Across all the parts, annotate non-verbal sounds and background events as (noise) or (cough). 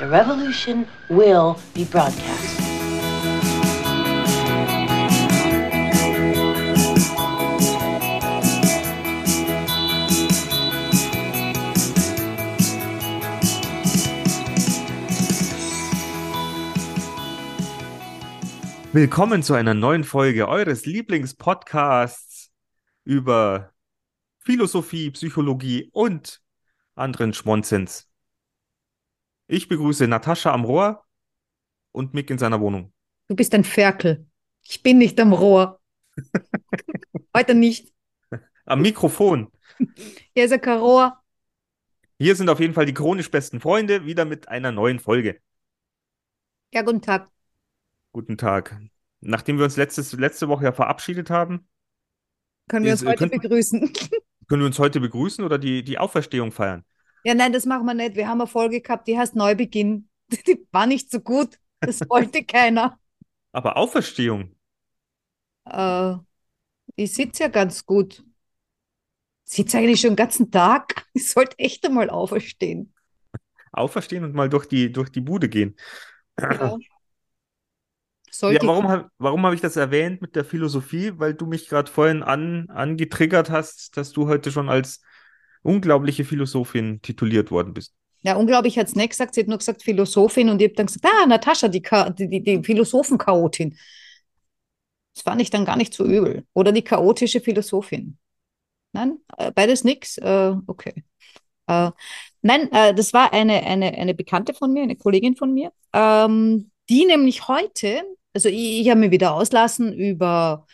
The revolution will be broadcast. Willkommen zu einer neuen Folge eures Lieblingspodcasts über Philosophie, Psychologie und anderen Schmonzens. Ich begrüße Natascha am Rohr und Mick in seiner Wohnung. Du bist ein Ferkel. Ich bin nicht am Rohr. (laughs) Heute nicht. Am Mikrofon. (laughs) Hier ist ja kein Rohr. Hier sind auf jeden Fall die chronisch besten Freunde wieder mit einer neuen Folge. Ja, guten Tag. Guten Tag. Nachdem wir uns letztes, letzte Woche ja verabschiedet haben, Können wir uns äh, heute könnt- begrüßen? (laughs) können wir uns heute begrüßen oder die, die Auferstehung feiern. Ja, nein, das machen wir nicht. Wir haben eine Folge gehabt, die heißt Neubeginn. (laughs) Die war nicht so gut. Das (laughs) wollte keiner. Aber Auferstehung. Äh, ich sitze ja ganz gut. Sitze eigentlich schon den ganzen Tag. (laughs) Ich sollte echt einmal auferstehen. Auferstehen und mal durch die, durch die Bude gehen. Ja. (clears throat) Ja, warum, warum habe ich das erwähnt mit der Philosophie? Weil du mich gerade vorhin an, angetriggert hast, dass du heute schon als unglaubliche Philosophin tituliert worden bist. Ja, unglaublich hat es nicht gesagt. Sie hat nur gesagt Philosophin und ich habe dann gesagt, ah, Natascha, die, die, die, die Philosophenchaotin. Das fand ich dann gar nicht so übel. Oder die chaotische Philosophin. Nein, äh, beides nix. Äh, okay. Äh, nein, äh, das war eine, eine, eine Bekannte von mir, eine Kollegin von mir, ähm, die nämlich heute, also ich, ich habe mir wieder auslassen über,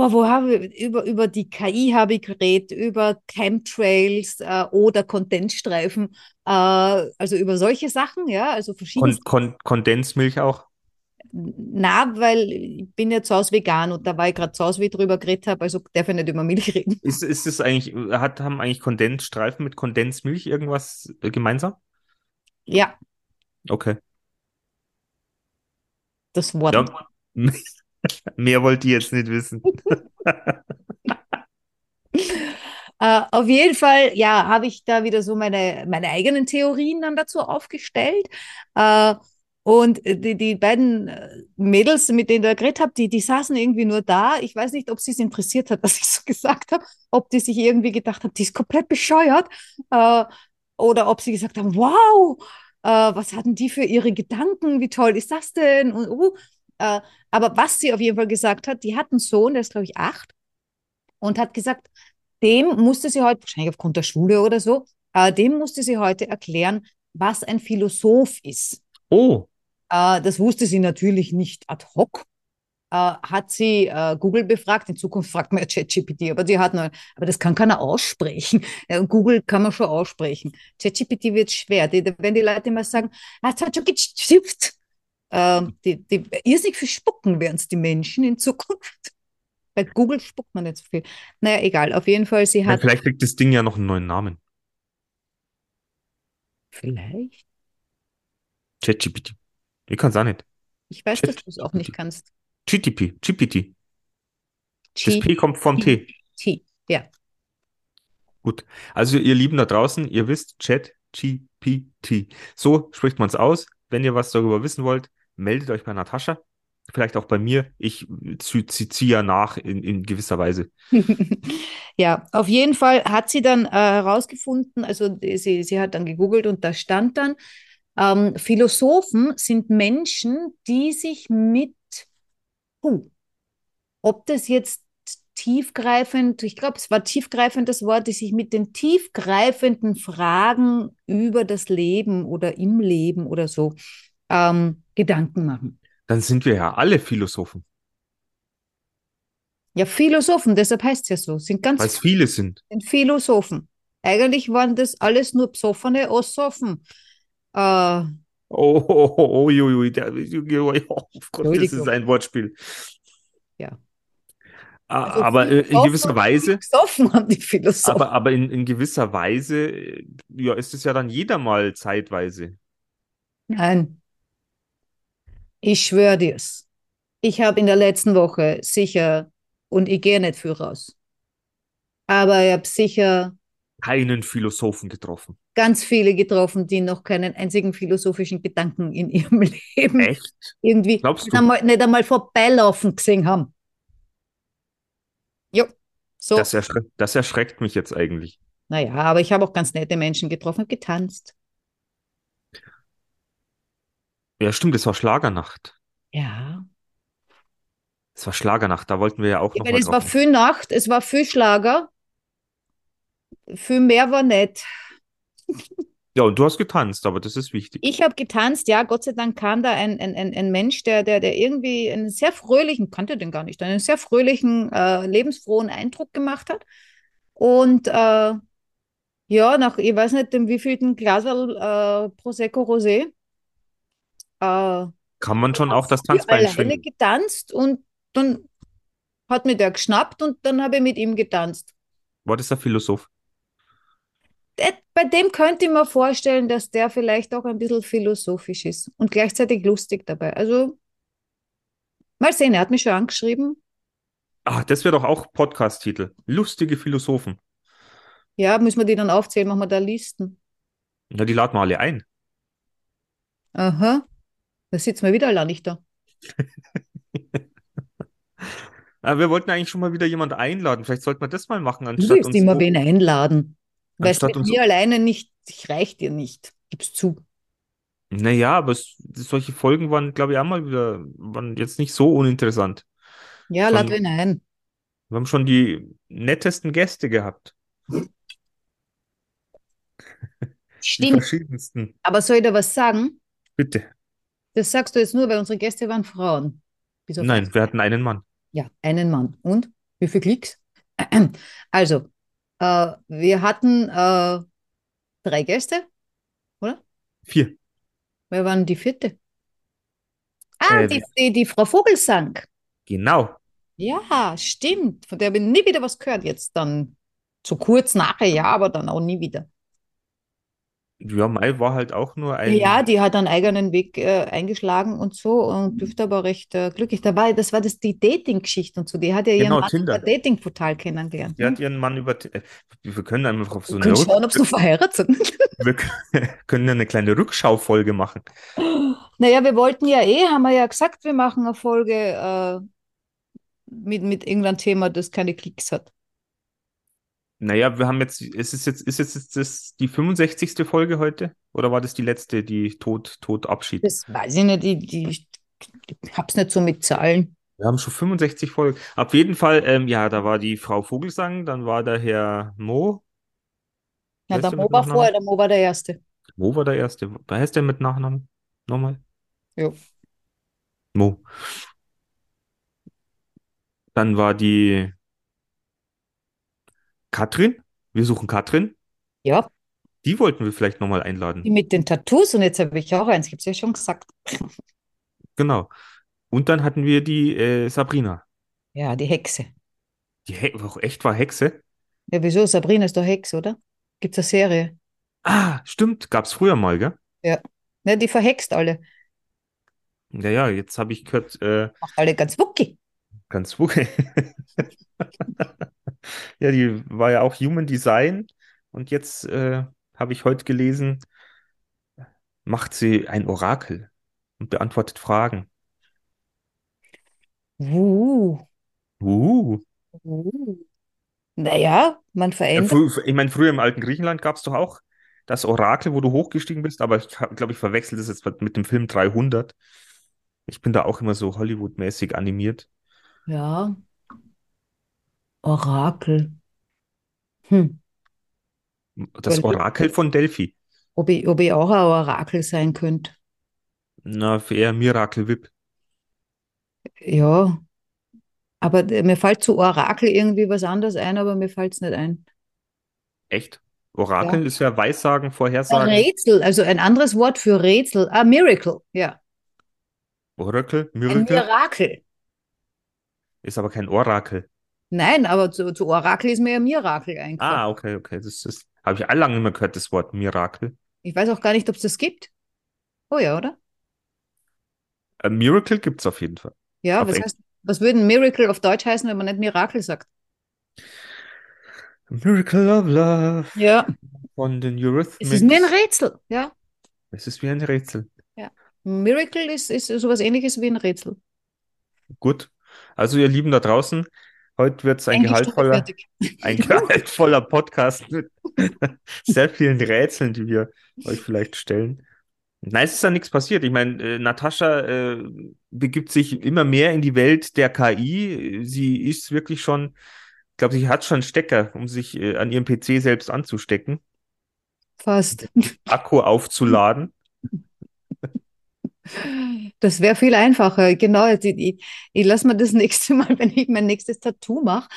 boah, wo habe ich, über, über die KI habe ich geredet, über Chemtrails äh, oder Kondensstreifen, äh, also über solche Sachen, ja, also verschiedene Kon Kon Kondensmilch auch. na, weil ich bin ja zu Hause vegan und da war ich gerade zu Hause, wie ich drüber geredet habe, also darf ich nicht über Milch reden. Ist, ist es eigentlich, hat, haben eigentlich Kondensstreifen mit Kondensmilch irgendwas äh, gemeinsam? Ja, Okay. das Wort. Ja. Mehr wollt ihr jetzt nicht wissen. (laughs) Äh, auf jeden Fall, ja, habe ich da wieder so meine, meine eigenen Theorien dann dazu aufgestellt. Äh, und die, die beiden äh, Mädels, mit denen ich geredet habe, die, die saßen irgendwie nur da. Ich weiß nicht, ob sie es interessiert hat, (laughs) was ich so gesagt habe, ob die sich irgendwie gedacht haben, die ist komplett bescheuert. Äh, oder ob sie gesagt haben, wow, was hatten die für ihre Gedanken? Wie toll ist das denn? Und, uh, äh, aber was sie auf jeden Fall gesagt hat, die hat einen Sohn, der ist, glaube ich, acht, und hat gesagt, dem musste sie heute, wahrscheinlich aufgrund der Schule oder so, äh, dem musste sie heute erklären, was ein Philosoph ist. Oh, Äh, das wusste sie natürlich nicht ad hoc. Äh, hat sie äh, Google befragt. In Zukunft fragt man ja ChatGPT, aber die hat noch, aber das kann keiner aussprechen. (laughs) Ja, Google kann man schon aussprechen. ChatGPT wird schwer. Die, die, wenn die Leute immer sagen, ah, äh, die, die irrsinnig viel spucken werden es die Menschen in Zukunft. (laughs) Bei Google spuckt man nicht so viel. Naja, egal. Auf jeden Fall, sie ja, hat vielleicht kriegt das Ding ja noch einen neuen Namen. vielleicht. ChatGPT. Ich kann es auch nicht. Ich weiß, dass du es auch nicht kannst. GTP, GPT. Das P kommt vom T. T. Ja. Gut. Also ihr Lieben da draußen, ihr wisst, Chat GPT. So spricht man es aus. Wenn ihr was darüber wissen wollt, meldet euch bei Natascha. Vielleicht auch bei mir. Ich ziehe zieh, zieh ja nach in, in gewisser Weise. (laughs) Ja, auf jeden Fall hat sie dann äh, herausgefunden, also die- sie, sie hat dann gegoogelt und da stand dann, ähm, Philosophen sind Menschen, die sich mit, puh, ob das jetzt tiefgreifend, ich glaube, es war tiefgreifendes Wort, die sich mit den tiefgreifenden Fragen über das Leben oder im Leben oder so ähm, Gedanken machen. Dann sind wir ja alle Philosophen, Ja, Philosophen, deshalb heißt es ja so, sind ganz weil es viele sind. sind Philosophen. Eigentlich waren das alles nur Psoffene Ossoffen. Äh, Oh, oh, oh, oh, oh, Gott, das ist ein Wortspiel. Ja. A- Also aber in gewisser Weise, Psoffen haben die Philosophen. aber, aber in, in gewisser Weise, äh, ja, ist es ja dann jeder mal zeitweise. Nein. Ich schwöre dir's. Ich habe in der letzten Woche sicher, und ich gehe nicht viel raus, aber ich habe sicher keinen Philosophen getroffen. Ganz viele getroffen, die noch keinen einzigen philosophischen Gedanken in ihrem (laughs) Leben Echt? irgendwie Glaubst nicht du? einmal, nicht einmal vorbeilaufen gesehen haben. Jo, so. Das, erschre das erschreckt mich jetzt eigentlich. Naja, aber ich habe auch ganz nette Menschen getroffen, getanzt. Ja, stimmt, es war Schlagernacht. Ja. Es war Schlagernacht, da wollten wir ja auch Ich noch meine, mal es war viel Nacht, es war viel Schlager. Viel mehr war nicht. (laughs) Ja, und du hast getanzt, aber das ist wichtig. Ich habe getanzt, ja, Gott sei Dank kam da ein, ein, ein, ein Mensch, der, der, der irgendwie einen sehr fröhlichen, kannte den gar nicht, einen sehr fröhlichen, äh, lebensfrohen Eindruck gemacht hat. Und äh, ja, nach, ich weiß nicht, dem wievielten Glaserl äh, Prosecco Rosé, äh, Kann man schon auch das Tanzbein schwingen? getanzt und dann hat mir der geschnappt und dann habe ich mit ihm getanzt. War das der Philosoph? Der, bei dem könnte ich mir vorstellen, dass der vielleicht auch ein bisschen philosophisch ist und gleichzeitig lustig dabei. Also mal sehen, er hat mich schon angeschrieben. Ah, das wäre doch auch Podcast-Titel. Lustige Philosophen. Ja, müssen wir die dann aufzählen, machen wir da Listen. Ja, die laden wir alle ein. Aha, da sitzen wir wieder allein nicht da. (laughs) Ah, wir wollten eigentlich schon mal wieder jemand einladen. Vielleicht sollten wir das mal machen, Du anstatt willst uns immer wen einladen. Mit uns- mir alleine nicht, ich reich dir nicht. Gib's zu. Naja, aber es, solche Folgen waren, glaube ich, auch mal wieder, waren jetzt nicht so uninteressant. Ja, lad wen ein. Wir haben schon die nettesten Gäste gehabt. Die Stimmt. verschiedensten. Aber soll ich dir was sagen? Bitte. Das sagst du jetzt nur, weil unsere Gäste waren Frauen. Nein, wir hatten einen Mann. Ja, einen Mann. Und? Wie viel Klicks? (clears throat) Also, äh, wir hatten äh, drei Gäste. Vier. Wer war denn die vierte? Ah, Äh, die, die, die Frau Vogelsang. Genau. Ja, stimmt. Von der habe ich nie wieder was gehört. Jetzt dann so kurz nachher, ja, aber dann auch nie wieder. Ja, Mai war halt auch nur ein. Ja, die hat einen eigenen Weg äh, eingeschlagen und so und dürfte aber recht äh, glücklich dabei. Das war das die Dating-Geschichte und so. Die hat ja ihren Genau, Mann Tinder. über Dating-Portal kennengelernt. Die ne? hat ihren Mann über. äh, Wir können einfach auf so Wir eine können schauen, ob sie verheiratet sind. (laughs) wir (laughs) können eine kleine Rückschaufolge machen. Naja, wir wollten ja eh, haben wir ja gesagt, wir machen eine Folge äh, mit, mit irgendeinem Thema, das keine Klicks hat. Naja, wir haben jetzt, es ist jetzt, ist jetzt, das die 65. Folge heute? Oder war das die letzte, die Tod, Tod, Abschied? Das weiß ich nicht, die, die, ich hab's nicht so mit Zahlen. Wir haben schon 65 Folgen. Auf jeden Fall, ähm, ja, da war die Frau Vogelsang, dann war der Herr Mo. Weißt der Mo war vorher, der Mo war der Erste. Mo war der Erste. Wer heißt der mit Nachnamen? Nochmal? Jo. Mo. Dann war die Katrin. Wir suchen Katrin. Ja, Die wollten wir vielleicht nochmal die einladen. mit den Tattoos und jetzt habe ich auch eins, gibt's ja schon gesagt. Genau. Und dann hatten wir die äh, Sabrina. Ja, die Hexe. Die He auch echt war Hexe. Ja, wieso? Sabrina ist doch Hex, oder? Gibt's eine Serie? Ah, stimmt. Gab's früher mal, gell? Ne, die verhext alle. Ja, ja, jetzt habe ich gehört, äh, Macht alle ganz wucki. ganz okay. (laughs) Ja, die war ja auch Human Design und jetzt äh, habe ich heute gelesen, macht sie ein Orakel und beantwortet Fragen. Uh. Uh. Uh. Naja, man verändert. ich meine, früher im alten Griechenland gab es doch auch das Orakel, wo du hochgestiegen bist, aber ich glaube, ich verwechsel das jetzt mit dem Film 300. Ich bin da auch immer so Hollywood-mäßig animiert. Ja. Orakel. Hm. Das Orakel von Delphi. Ob ich, ob ich auch ein Orakel sein könnte. Na, eher Miracle Whip. Ja. Aber mir fällt zu Orakel irgendwie was anderes ein, aber mir fällt es nicht ein. Echt? Orakel ist ja Weissagen, Ein Vorhersagen. Rätsel, also ein anderes Wort für Rätsel. Ah, Miracle, ja. Orakel, Ein Miracle Mirakel. ist aber kein Orakel. Nein, aber zu, zu Orakel ist mir ja Mirakel eingefallen. Ah, okay, okay. Das ist, habe ich lange nicht mehr gehört, das Wort Mirakel. Ich weiß auch gar nicht, ob es das gibt. Oh ja, oder? Ein Miracle gibt es auf jeden Fall. Ja, Auf was heißt, was würde ein Miracle auf Deutsch heißen, wenn man nicht Mirakel sagt? Miracle of Love Ja, von den es Eurythmics. ist mir ein Rätsel. Ja, Es ist wie ein Rätsel. Miracle ist, ist sowas ähnliches wie ein Rätsel. Gut. Also, ihr Lieben da draußen, heute wird es ein gehaltvoller, (laughs) ein gehaltvoller Podcast mit (laughs) sehr vielen Rätseln, die wir euch vielleicht stellen. Nein, es ist ja nichts passiert. Ich meine, äh, Natascha äh, begibt sich immer mehr in die Welt der KI. Sie ist wirklich schon, ich glaube, sie hat schon Stecker, um sich äh, an ihrem PC selbst anzustecken, Fast. Akku aufzuladen. Das wäre viel einfacher. Genau, ich, ich, ich lasse mir das (laughs) nächste Mal, wenn ich mein nächstes Tattoo mache,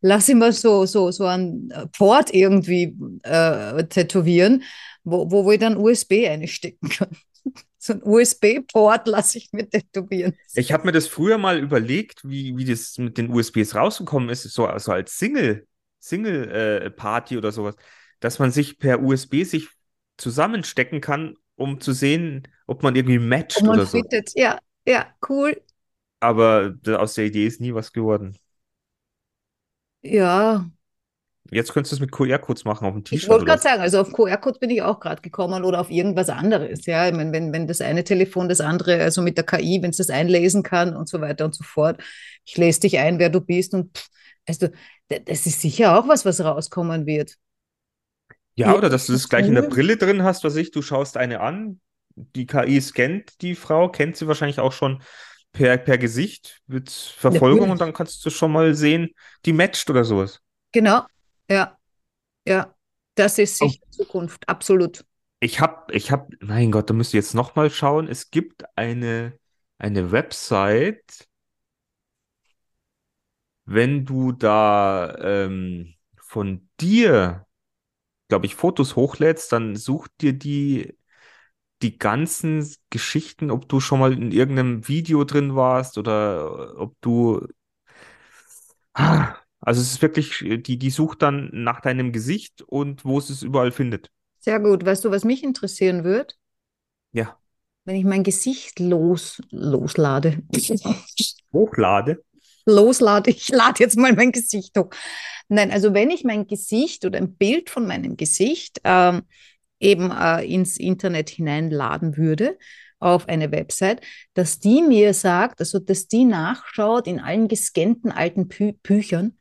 lasse ich mir so, so, so einen Port irgendwie äh, tätowieren, wo, wo ich dann USB einstecken kann. (laughs) So ein USB-Port lasse ich mir tätowieren. Ich habe mir das früher mal überlegt, wie, wie das mit den USBs rausgekommen ist, so also als Single, Single-Party oder sowas, dass man sich per USB sich zusammenstecken kann, um zu sehen, ob man irgendwie matcht man oder so. fittet. Ja, ja, cool. Aber aus der Idee ist nie was geworden. Ja, Jetzt könntest du es mit QR-Codes machen auf dem ich T-Shirt wollte oder gerade sagen, also auf QR-Code bin ich auch gerade gekommen oder auf irgendwas anderes. Ja, ich meine, wenn, wenn das eine Telefon das andere, also mit der KI, wenn es das einlesen kann und so weiter und so fort. Ich lese dich ein, wer du bist und pff, also, das ist sicher auch was, was rauskommen wird. Ja, oder dass du das gleich in der. Brille drin hast, was ich, du schaust eine an, die KI scannt die Frau, kennt sie wahrscheinlich auch schon per, per Gesicht mit Verfolgung und Natürlich. dann kannst du schon mal sehen, die matcht oder sowas. Genau, ja, ja, das ist Oh. sicher Zukunft, absolut. Ich hab, ich hab, mein Gott, da müsst ihr jetzt noch mal schauen. Es gibt eine, eine Website, wenn du da ähm, von dir, glaube ich, Fotos hochlädst, dann sucht dir die die ganzen Geschichten, ob du schon mal in irgendeinem Video drin warst oder ob du Ah, Also es ist wirklich, die, die sucht dann nach deinem Gesicht und wo es es überall findet. Sehr gut. Weißt du, was mich interessieren wird? Ja. Wenn ich mein Gesicht los, loslade. Hochlade. Loslade, ich lade jetzt mal mein Gesicht hoch. Nein, also wenn ich mein Gesicht oder ein Bild von meinem Gesicht ähm, eben äh, ins Internet hineinladen würde, auf eine Website, dass die mir sagt, also dass die nachschaut in allen gescannten alten Pü Büchern,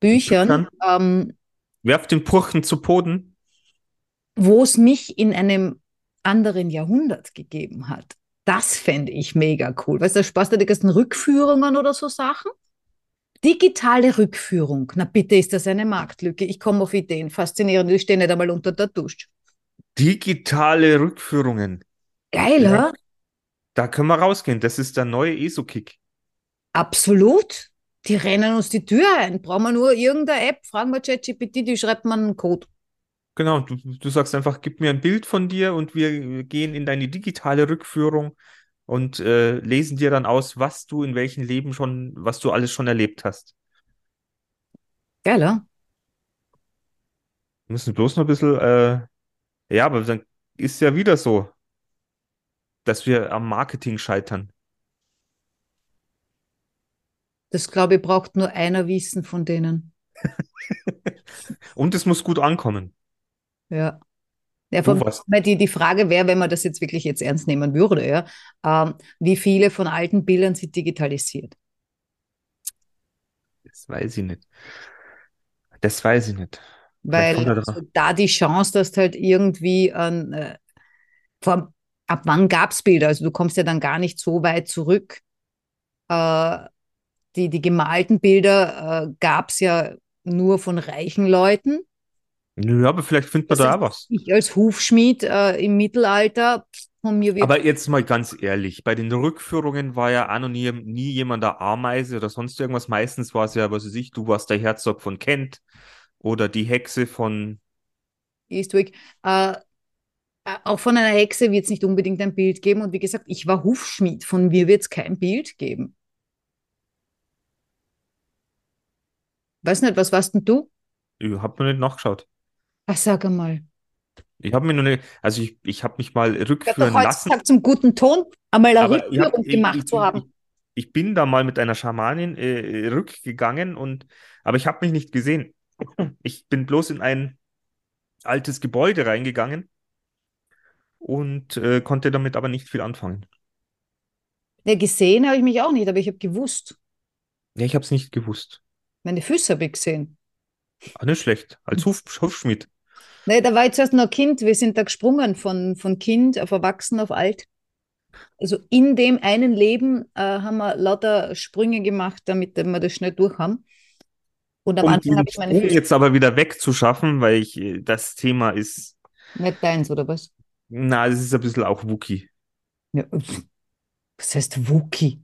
Büchern, ähm, Werf den Purchen zu Boden. wo es mich in einem anderen Jahrhundert gegeben hat. Das fände ich mega cool. Weißt du, da sparst du die ganzen Rückführungen oder so Sachen. Digitale Rückführung. Na bitte, ist das eine Marktlücke? Ich komme auf Ideen. Faszinierend. Die stehen nicht einmal unter der Dusche. Digitale Rückführungen. Geil, Ja. ja. Da können wir rausgehen. Das ist der neue ESO-Kick. Absolut. Die rennen uns die Tür ein. Brauchen wir nur irgendeine App, fragen wir ChatGPT, die schreibt man einen Code. Genau, du, du sagst einfach, gib mir ein Bild von dir und wir gehen in deine digitale Rückführung und äh, lesen dir dann aus, was du in welchem Leben schon, was du alles schon erlebt hast. Geil, ja? Wir müssen bloß noch ein bisschen, äh, ja, aber dann ist ja wieder so, dass wir am Marketing scheitern. Das glaube ich, braucht nur einer wissen von denen. (laughs) Und es muss gut ankommen. Ja. Ja, von, die, die Frage wäre, wenn man das jetzt wirklich jetzt ernst nehmen würde, ja, ähm, wie viele von alten Bildern sind digitalisiert? Das weiß ich nicht. Das weiß ich nicht. Weil also da die Chance, dass halt irgendwie an, äh, vor, ab wann gab es Bilder? Also du kommst ja dann gar nicht so weit zurück. Äh, die, die gemalten Bilder äh, gab es ja nur von reichen Leuten. Ja, aber vielleicht findet man Das da auch was. Ich als Hufschmied äh, im Mittelalter, von mir wird Aber jetzt mal ganz ehrlich, bei den Rückführungen war ja nie, nie jemand der Ameise oder sonst irgendwas. Meistens war es ja, was weiß ich, du warst der Herzog von Kent oder die Hexe von. Eastwick. Äh, äh, auch von einer Hexe wird es nicht unbedingt ein Bild geben. Und wie gesagt, ich war Hufschmied. Von mir wird es kein Bild geben. Weiß nicht, was warst denn du? Ich hab mir nicht nachgeschaut. Ach, sag einmal. Ich habe mir nur nicht, also ich, ich habe mich mal rückführen glaube, lassen. zum guten Ton einmal eine Rückführung ich, gemacht ich, zu haben. ich, ich bin da mal mit einer Schamanin äh, rückgegangen und aber ich habe mich nicht gesehen. Ich bin bloß in ein altes Gebäude reingegangen und äh, konnte damit aber nicht viel anfangen. Ja, gesehen habe ich mich auch nicht, aber ich habe gewusst. Ja, ich habe es nicht gewusst. Meine Füße habe ich gesehen. Ah, nicht schlecht. Als Huf Hufschmied. Nee, da war ich zuerst noch Kind. Wir sind da gesprungen von, von Kind auf Erwachsen auf alt. Also in dem einen Leben äh, haben wir lauter Sprünge gemacht, damit wir das schnell durch haben. Und am Um Anfang habe ich meine Sprung jetzt aber wieder wegzuschaffen, weil ich äh, das Thema ist, nicht deins, oder was? na, es ist ein bisschen auch Wookie. Ja. Was heißt Wookie?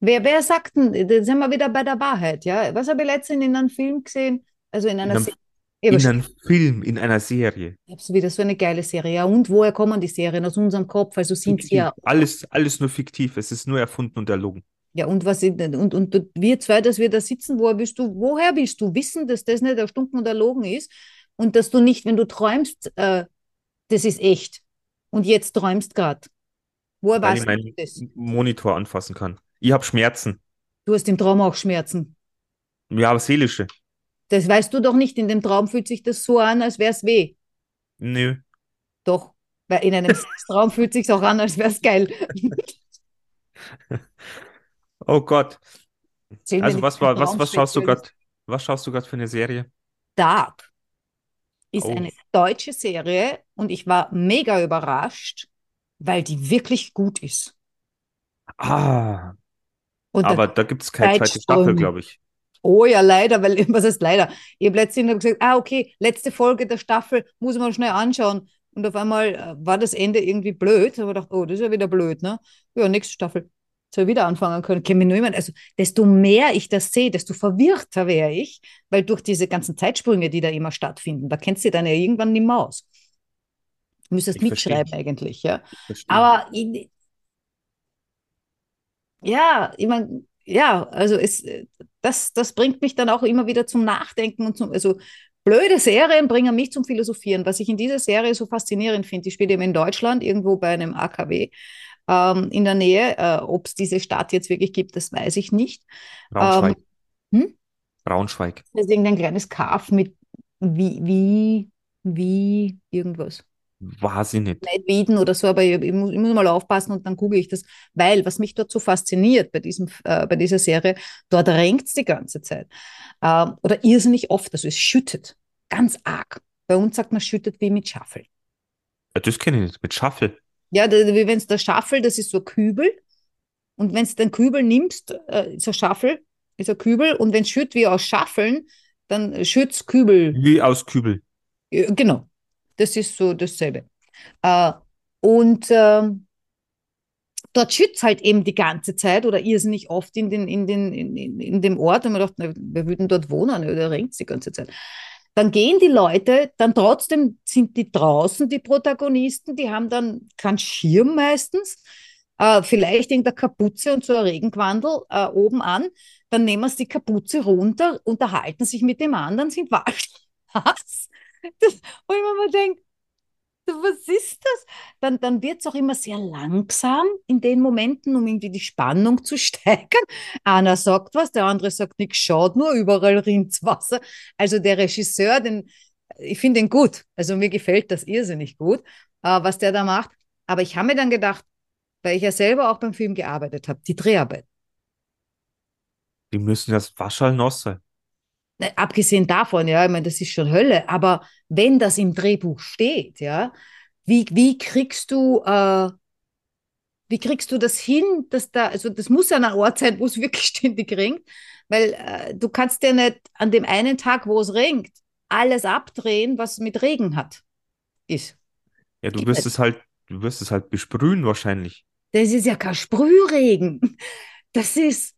Wer, wer sagt denn, da sind wir wieder bei der Wahrheit, ja? Was habe ich letztens in einem Film gesehen? Also in einer In einem-. In einem Film, in einer Serie. Ich habe wieder so eine geile Serie. Ja, und woher kommen die Serien? Aus unserem Kopf. Also sind sie ja. Alles, alles nur fiktiv. Es ist nur erfunden und erlogen. Ja, und was ich- und, und wir zwei, dass wir da sitzen, woher willst du, woher willst du wissen, dass das nicht erstunken und erlogen ist? Und dass du nicht, wenn du träumst, äh, das ist echt. Und jetzt träumst gerade. Woher Weil ich weißt meinen du das? Monitor anfassen kann. Ich habe Schmerzen. Du hast im Traum auch Schmerzen. Ja, aber seelische. Das weißt du doch nicht. In dem Traum fühlt sich das so an, als wäre es weh. Nö. Doch. Weil in einem (laughs) Traum fühlt sich auch an, als wäre es geil. (laughs) Oh Gott. Mir Also was war, was, was schaust du gerade? Was schaust du gerade für eine Serie? Dark ist Oh. eine deutsche Serie und ich war mega überrascht, weil die wirklich gut ist. Ah, Und aber da gibt es keine zweite Staffel, glaube ich. oh ja, leider, weil, (laughs) was heißt leider? Ich habe letztens gesagt, ah, okay, letzte Folge der Staffel, muss man schnell anschauen. Und auf einmal äh, war das Ende irgendwie blöd. Da habe ich gedacht, oh, das ist ja wieder blöd, ne? Ja, nächste Staffel. Soll ich wieder anfangen können. Kennt mich nur jemand. Also, desto mehr ich das sehe, desto verwirrter wäre ich, weil durch diese ganzen Zeitsprünge, die da immer stattfinden, da kennst du dann ja irgendwann nicht mehr aus. Du müsstest Ich verstehe. mitschreiben eigentlich, ja. Verstehe. Aber ich, ja, ich meine, ja, also es, das, das bringt mich dann auch immer wieder zum Nachdenken und zum, also blöde Serien bringen mich zum Philosophieren. Was ich in dieser Serie so faszinierend finde, die spielt eben in Deutschland, irgendwo bei einem AKW ähm, in der Nähe. Äh, Ob es diese Stadt jetzt wirklich gibt, das weiß ich nicht. Braunschweig. hm? Braunschweig. Das ist irgendein kleines Kaff mit wie, wie, wie irgendwas. Weiß ich nicht. nicht Wieden oder so, aber ich, ich, muss, ich muss mal aufpassen und dann google ich das, weil was mich dort so fasziniert bei, diesem, äh, bei dieser Serie, dort regnet es die ganze Zeit. Ähm, oder irrsinnig oft, also es schüttet, ganz arg. Bei uns sagt man schüttet wie mit Schaffel. Ja, Das kenne ich nicht. Mit Schaffel. Ja, wie wenn es der Schaffel, das ist so ein Kübel und wenn du den Kübel nimmst, äh, ist ein Schaffel, ist ein Kübel und wenn es schütt wie aus Schaffeln, dann schützt Kübel Wie aus Kübel. Ja, Genau, das ist so dasselbe. Äh, und ähm, dort schützt halt eben die ganze Zeit oder irrsinnig oft in, den, in, den, in, in, in dem Ort und man dachte, na, wer würde denn dort wohnen? Ja, Da regnet die ganze Zeit. Dann gehen die Leute, dann trotzdem sind die draußen, die Protagonisten, die haben dann keinen Schirm meistens, äh, vielleicht irgendeine Kapuze und so ein Regenquandel äh, oben an, dann nehmen sie die Kapuze runter, unterhalten sich mit dem anderen, sind (laughs) wasch. Was? Das, wo ich mir mal denke, (laughs) was ist das? Dann, dann wird es auch immer sehr langsam in den Momenten, um irgendwie die Spannung zu (laughs) steigern. Einer sagt was, der andere sagt nichts, schaut nur, überall rinnt Wasser. Also der Regisseur, den, ich finde ihn gut. Also mir gefällt das irrsinnig gut, äh, was der da macht. Aber ich habe mir dann gedacht, weil ich ja selber auch beim Film gearbeitet habe, die Dreharbeit. Die müssen das Waschal nass sein. Ne, Abgesehen davon, ja, ich meine, das ist schon Hölle, aber wenn das im Drehbuch steht, ja, wie, wie kriegst du, äh, wie kriegst du das hin, dass da, also das muss ja ein Ort sein, wo es wirklich (laughs) ständig regnet, weil äh, du kannst ja nicht an dem einen Tag, wo es regnet, alles abdrehen, was mit Regen hat, ist. Ja, du Geht wirst nicht. es halt, du wirst es halt besprühen wahrscheinlich. Das ist ja kein Sprühregen. Das ist,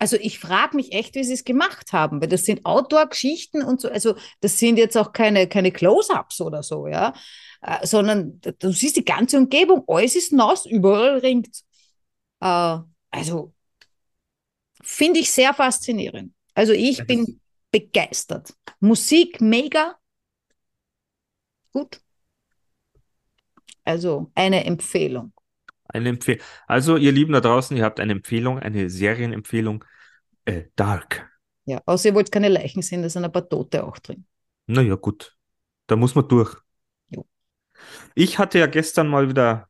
also ich frage mich echt, wie sie es gemacht haben, weil das sind Outdoor-Geschichten und so, also das sind jetzt auch keine, keine Close-ups oder so, ja, äh, sondern du siehst die ganze Umgebung, alles ist nass, überall ringt. Äh, also finde ich sehr faszinierend. Also ich das- bin begeistert. Musik mega gut. Also eine Empfehlung. Eine Empfehlung. Also, ihr Lieben da draußen, ihr habt eine Empfehlung, eine Serienempfehlung. Äh, Dark. Ja, außer ihr wollt keine Leichen sehen, da sind ein paar Tote auch drin. Naja, gut. Da muss man durch. Jo. Ich hatte ja gestern mal wieder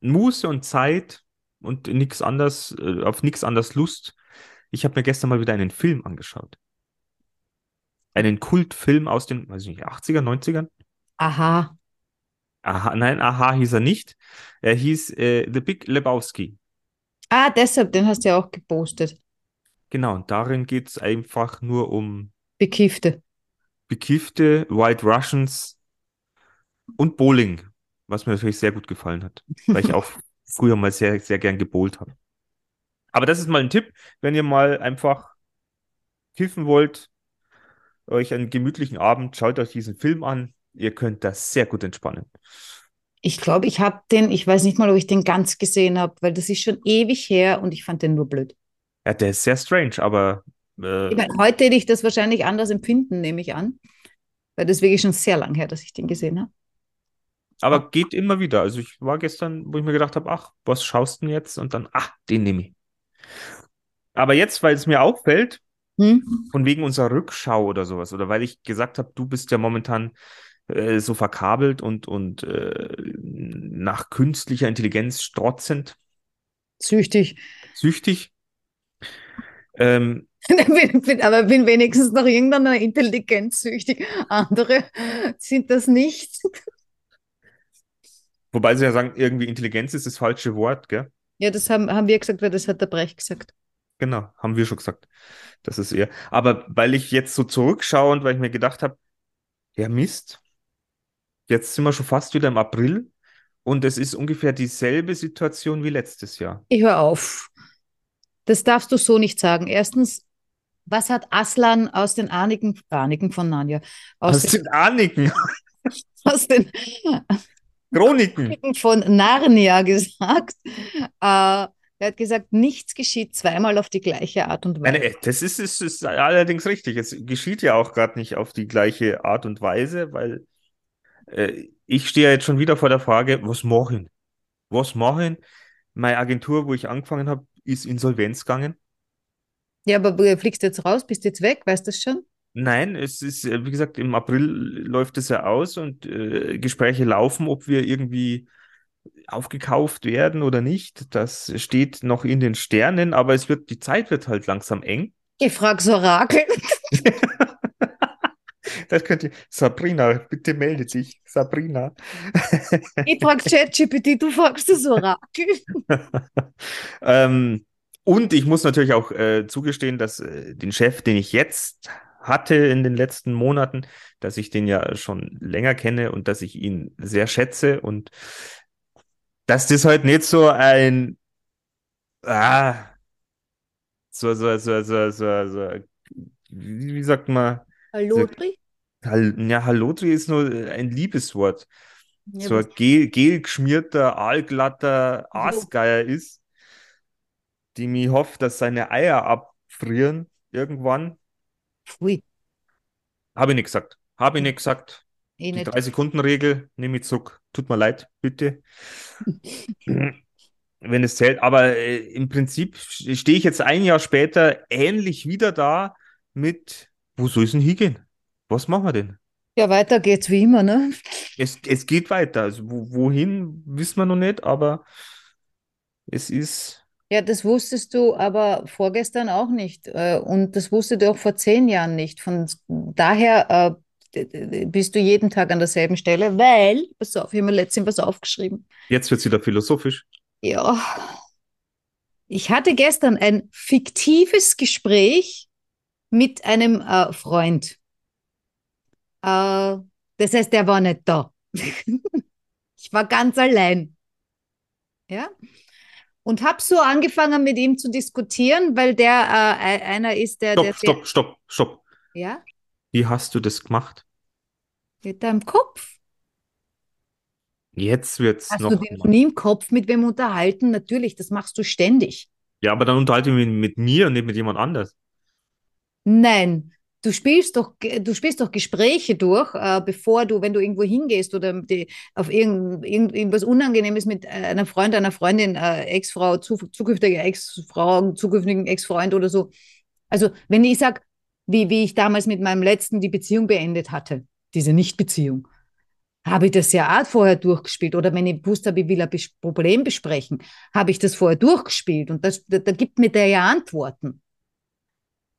Muße und Zeit und nichts anderes, äh, auf nichts anderes Lust. Ich habe mir gestern mal wieder einen Film angeschaut. Einen Kultfilm aus den, weiß ich nicht, 80er, 90ern? Aha. Aha, nein, aha hieß er nicht. Er hieß äh, The Big Lebowski. Ah, deshalb, den hast du ja auch gepostet. Genau, und darin geht es einfach nur um Bekiffte. Bekiffte, White Russians und Bowling, was mir natürlich sehr gut gefallen hat, weil ich auch (laughs) früher mal sehr, sehr gern gebowlt habe. Aber das ist mal ein Tipp, wenn ihr mal einfach kiffen wollt, euch einen gemütlichen Abend, schaut euch diesen Film an. Ihr könnt das sehr gut entspannen. Ich glaube, ich habe den, ich weiß nicht mal, ob ich den ganz gesehen habe, weil das ist schon ewig her und ich fand den nur blöd. Ja, der ist sehr strange, aber äh, Ich meine, heute hätte ich das wahrscheinlich anders empfinden, nehme ich an. Weil das ist wirklich schon sehr lang her, dass ich den gesehen habe. aber geht immer wieder. Also ich war gestern, wo ich mir gedacht habe, ach, was schaust du denn jetzt? Und dann, ach, den nehme ich. Aber jetzt, weil es mir auffällt, Hm? von wegen unserer Rückschau oder sowas, oder weil ich gesagt habe, du bist ja momentan äh, so verkabelt und, und äh, nach künstlicher Intelligenz strotzend, Süchtig. süchtig. Ähm, (laughs) Bin- bin- Aber bin wenigstens noch irgendeiner Intelligenz süchtig. Andere sind das nicht. (laughs) wobei sie ja sagen, irgendwie Intelligenz ist das falsche Wort, gell? Ja, das haben, haben wir gesagt, weil das hat der Brecht gesagt. Genau, haben wir schon gesagt. Das ist eher. Aber weil ich jetzt so zurückschaue und weil ich mir gedacht habe, ja Mist, jetzt sind wir schon fast wieder im April und es ist ungefähr dieselbe Situation wie letztes Jahr. Ich hör auf. Das darfst du so nicht sagen. Erstens, was hat Aslan aus den Ahnigen, Ahnigen von Narnia, aus, Das den, sind Ahniken, (laughs) aus den Chroniken. Von Narnia gesagt? Äh, er hat gesagt, nichts geschieht zweimal auf die gleiche Art und Weise. Nein, das ist, ist, ist allerdings richtig. Es geschieht ja auch gerade nicht auf die gleiche Art und Weise, weil ich stehe ja jetzt schon wieder vor der Frage, was machen? Was machen? Meine Agentur, wo ich angefangen habe, ist Insolvenz gegangen. Ja, aber du fliegst jetzt raus, bist jetzt weg, weißt du das schon? Nein, es ist, äh, wie gesagt, im April läuft es ja aus und äh, Gespräche laufen, ob wir irgendwie aufgekauft werden oder nicht. Das steht noch in den Sternen, aber es wird, die Zeit wird halt langsam eng. Ich frage Orakel. (laughs) Das könnte, Sabrina, bitte melde dich. Sabrina. Ich frage ChatGPT, du fragst das Orakel. (laughs) (laughs) ähm, und ich muss natürlich auch äh, zugestehen, dass äh, den Chef, den ich jetzt hatte in den letzten Monaten, dass ich den ja schon länger kenne und dass ich ihn sehr schätze und dass das halt nicht so ein ah, so, so, so, so, so, so wie, sagt man? Hallo, Hall, ja, Hallotri ist nur ein Liebeswort. Ja, so ein gel, gelgeschmierter, aalglatter So. Aasgeier ist, die mir hofft, dass seine Eier abfrieren irgendwann. Pfui, Habe ich nicht gesagt. Habe ich nicht gesagt. eh Die nicht. 3-Sekunden-Regel nehme ich zurück. Tut mir leid, bitte. (laughs) Wenn es zählt. Aber äh, im Prinzip stehe ich jetzt ein Jahr später ähnlich wieder da mit, wo soll es denn hingehen? Was machen wir denn? Ja, weiter geht's wie immer, ne? Es, es geht weiter. Also wo, wohin, wissen wir noch nicht, aber es ist. Ja, das wusstest du aber vorgestern auch nicht. äh, Und das wusstet ihr auch vor zehn Jahren nicht. Von daher äh, bist du jeden Tag an derselben Stelle, weil, pass auf, ich habe mir letztens was aufgeschrieben. Jetzt wird es wieder philosophisch. Ja. Ich hatte gestern ein fiktives Gespräch mit einem äh, Freund. Äh, das heißt, der war nicht da. (laughs) ich war ganz allein. Ja. Und habe so angefangen, mit ihm zu diskutieren, weil der äh, einer ist, der, der Stopp, sehr, stopp, stopp, stopp. ja, Wie hast du das gemacht? mit deinem Kopf. Jetzt wird's Hast noch. du dich noch nie im Kopf mit wem unterhalten? Natürlich, das machst du ständig. Ja, aber dann unterhalte ich mich mit mir und nicht mit jemand anders. Nein, du spielst doch, du spielst doch Gespräche durch, äh, bevor du, wenn du irgendwo hingehst oder die, auf irgend, irgend, irgendwas Unangenehmes mit äh, einem Freund, einer Freundin, äh, Ex-Frau, zu, zukünftige Ex-Frau, zukünftigen Ex-Freund oder so, Also, wenn ich sage, wie, wie ich damals mit meinem letzten die Beziehung beendet hatte, diese Nicht-Beziehung, habe ich das ja auch vorher durchgespielt. Oder wenn ich gewusst habe, ich will ein Problem besprechen, habe ich das vorher durchgespielt. Und das, da, da gibt mir der ja Antworten.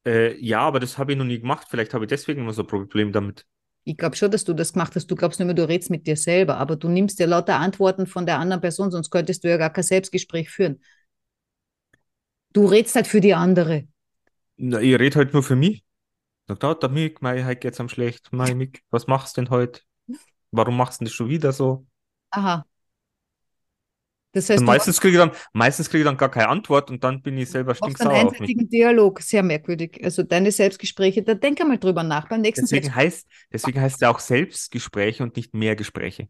Äh, ja, aber das habe ich noch nie gemacht. Vielleicht habe ich deswegen immer so ein Problem damit. Ich glaube schon, dass du das gemacht hast. Du glaubst nur mehr, du redest mit dir selber, aber du nimmst dir lauter Antworten von der anderen Person, sonst könntest du ja gar kein Selbstgespräch führen. Du redest halt für die andere. Na, ich rede halt nur für mich. Sagt, oh, der Mick, mei, heute geht's am schlecht. Mei, Mick, was machst du denn heute? Warum machst du das schon wieder so? Aha. Das heißt, meistens kriege ich dann, meistens kriege ich dann gar keine Antwort und dann bin ich selber machst einen stinksauer auf mich. einseitigen Dialog. Sehr merkwürdig. Also deine Selbstgespräche, da denk einmal drüber nach beim nächsten Deswegen Selbst heißt, deswegen heißt es ja auch Selbstgespräche und nicht mehr Gespräche.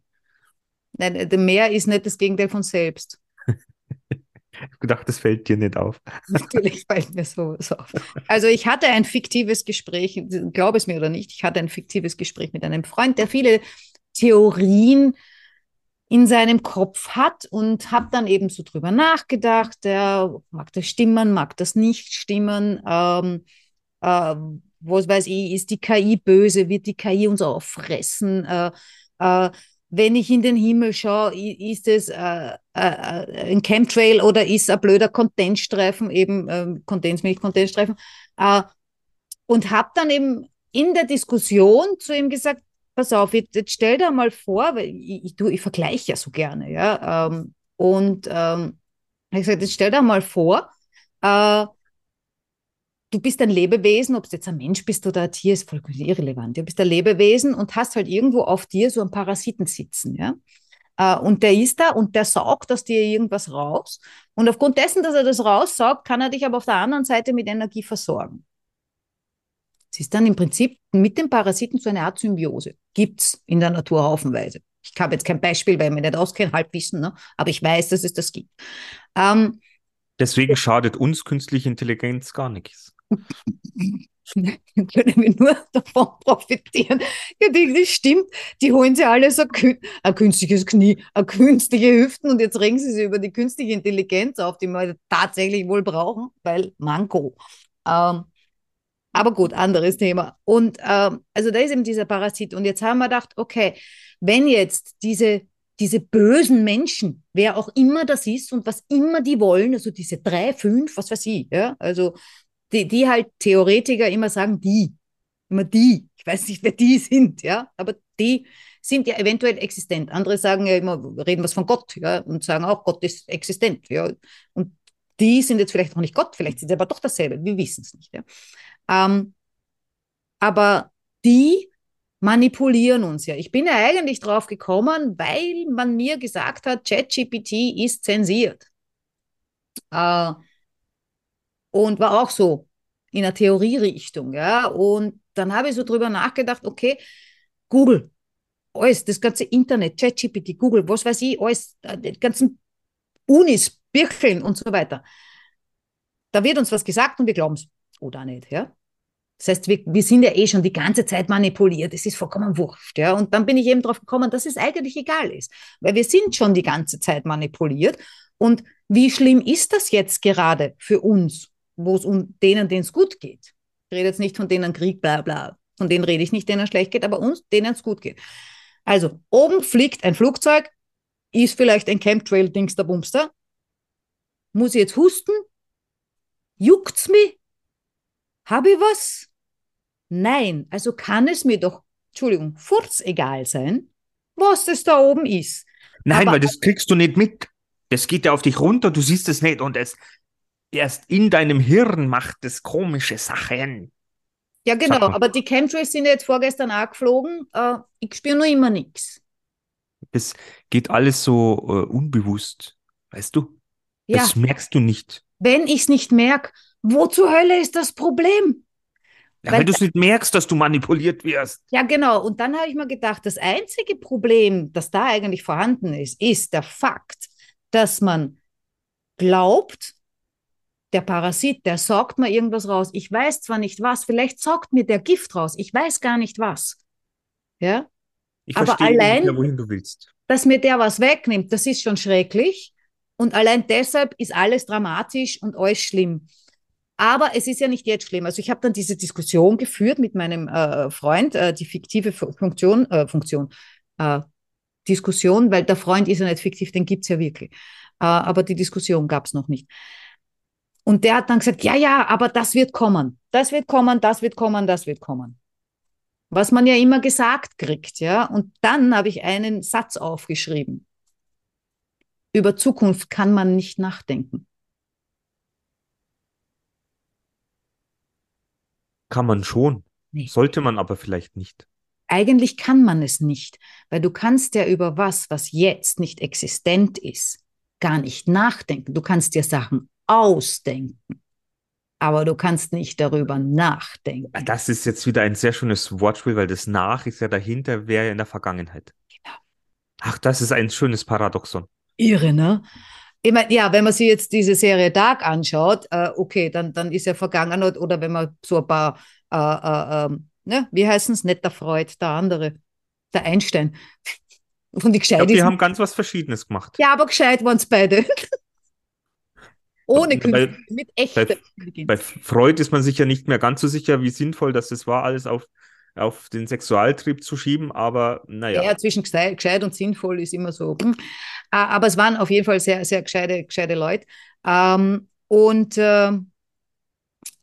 Nein, äh, mehr ist nicht das Gegenteil von selbst. Ich hab gedacht, das fällt dir nicht auf. Natürlich fällt mir so, so auf. Also ich hatte ein fiktives Gespräch, glaube es mir oder nicht, ich hatte ein fiktives Gespräch mit einem Freund, der viele Theorien in seinem Kopf hat und habe dann eben so drüber nachgedacht, der mag das stimmen, mag das nicht stimmen, ähm, äh, was weiß ich, ist die KI böse, wird die KI uns auffressen, äh, äh, wenn ich in den Himmel schaue, ist es äh, äh, äh, ein Chemtrail oder ist ein blöder Kondensstreifen, eben ähm, Kondensmilch, Kondensstreifen. Äh, und habe dann eben in der Diskussion zu ihm gesagt, pass auf, jetzt, jetzt stell dir mal vor, weil ich, ich, ich vergleiche ja so gerne, ja. Ähm, und ähm, ich gesagt, jetzt stell dir mal vor, äh, du bist ein Lebewesen, ob du jetzt ein Mensch bist oder ein Tier, ist vollkommen irrelevant. Du bist ein Lebewesen und hast halt irgendwo auf dir so einen Parasiten sitzen, ja. Äh, und der ist da und der saugt aus dir irgendwas raus. Und aufgrund dessen, dass er das raussaugt, kann er dich aber auf der anderen Seite mit Energie versorgen. Es ist dann im Prinzip mit dem Parasiten so eine Art Symbiose. Gibt's in der Natur haufenweise. Ich habe jetzt kein Beispiel, weil ich mich nicht auskenne, Halbwissen, ne? aber ich weiß, dass es das gibt. Ähm, Deswegen schadet uns künstliche Intelligenz gar nichts. (laughs) können wir nur davon profitieren. Ja, das stimmt. Die holen sie alle so kün ein künstliches Knie, eine künstliche Hüften und jetzt regen sie sich über die künstliche Intelligenz auf, die wir tatsächlich wohl brauchen, weil Manko. Ähm, aber gut, anderes Thema. Und ähm, also da ist eben dieser Parasit. Und jetzt haben wir gedacht, okay, wenn jetzt diese, diese bösen Menschen, wer auch immer das ist und was immer die wollen, also diese drei, fünf, was weiß ich, ja, also die, die halt Theoretiker immer sagen, die, immer die. Ich weiß nicht, wer die sind, ja, aber die sind ja eventuell existent. Andere sagen ja immer, reden was von Gott, ja, und sagen auch, Gott ist existent, ja. Und die sind jetzt vielleicht noch nicht Gott, vielleicht sind sie aber doch dasselbe, wir wissen es nicht, ja. Ähm, aber die manipulieren uns ja. Ich bin ja eigentlich drauf gekommen, weil man mir gesagt hat, ChatGPT ist zensiert. Äh, und war auch so in der Theorierichtung, ja. Und dann habe ich so drüber nachgedacht, okay, Google, alles, das ganze Internet, ChatGPT, Google, was weiß ich, alles, äh, die ganzen Unis, Bircheln und so weiter. Da wird uns was gesagt und wir glauben es. Oder nicht, ja. Das heißt, wir, wir sind ja eh schon die ganze Zeit manipuliert. Es ist vollkommen wurscht. Ja? Und dann bin ich eben drauf gekommen, dass es eigentlich egal ist. Weil wir sind schon die ganze Zeit manipuliert. Und wie schlimm ist das jetzt gerade für uns, wo es um denen, denen es gut geht? Ich rede jetzt nicht von denen Krieg, bla bla. Von denen rede ich nicht, denen es schlecht geht, aber uns, denen es gut geht. Also, oben fliegt ein Flugzeug, ist vielleicht ein Chemtrail-Dings der Bumster. Muss ich jetzt husten? Juckt's mich? Habe ich was? Nein, also kann es mir doch, Entschuldigung, furzegal sein, was das da oben ist. Nein, Aber- weil das kriegst du nicht mit. Das geht ja auf dich runter, du siehst es nicht und es erst in deinem Hirn macht es komische Sachen. Ja, genau, aber die Chemtrails sind ja jetzt vorgestern auch geflogen. Äh, ich spüre noch immer nichts. Das geht alles so äh, unbewusst, weißt du? Ja, Das merkst du nicht. wenn ich es nicht merke, wo zur Hölle ist das Problem? Ja, Weil- weil du es nicht merkst, dass du manipuliert wirst. Ja, genau. Und dann habe ich mir gedacht, das einzige Problem, das da eigentlich vorhanden ist, ist der Fakt, dass man glaubt, der Parasit, der saugt mir irgendwas raus. Ich weiß zwar nicht was, vielleicht saugt mir der Gift raus. Ich weiß gar nicht was. Ja, Ich Aber allein- ungefähr, wohin du willst. dass mir der was wegnimmt, das ist schon schrecklich. Und allein deshalb ist alles dramatisch und alles schlimm. Aber es ist ja nicht jetzt schlimm. Also ich habe dann diese Diskussion geführt mit meinem äh, Freund, äh, die fiktive Funktion, äh, Funktion, äh, Diskussion, weil der Freund ist ja nicht fiktiv, den gibt es ja wirklich. Äh, aber die Diskussion gab es noch nicht. Und der hat dann gesagt, ja, ja, aber das wird kommen. Das wird kommen, das wird kommen, das wird kommen. Was man ja immer gesagt kriegt, ja. Und dann habe ich einen Satz aufgeschrieben. Über Zukunft kann man nicht nachdenken. Kann man schon. Nee. Sollte man aber vielleicht nicht. Eigentlich kann man es nicht, weil du kannst ja über was, was jetzt nicht existent ist, gar nicht nachdenken. Du kannst dir Sachen ausdenken, aber du kannst nicht darüber nachdenken. Das ist jetzt wieder ein sehr schönes Wortspiel, weil das Nach ist ja dahinter, wäre ja in der Vergangenheit. Genau. Ach, das ist ein schönes Paradoxon. Irre, ne? Ich meine, ja, wenn man sich jetzt diese Serie Dark anschaut, äh, okay, dann, dann ist ja vergangen oder wenn man so ein paar, äh, äh, ähm, ne, wie heißen es, nicht der Freud, der andere, der Einstein. Von die gescheit ich glaub, die haben ganz was Verschiedenes gemacht. Ja, aber gescheit waren es beide. Ohne Künstler, mit echter bei. Bei Freud ist man sich ja nicht mehr ganz so sicher, wie sinnvoll das war, alles auf, auf den Sexualtrieb zu schieben, aber naja. Ja, zwischen gescheit und sinnvoll ist immer so. Hm. Aber es waren auf jeden Fall sehr, sehr gescheite, gescheite Leute. Ähm, und äh,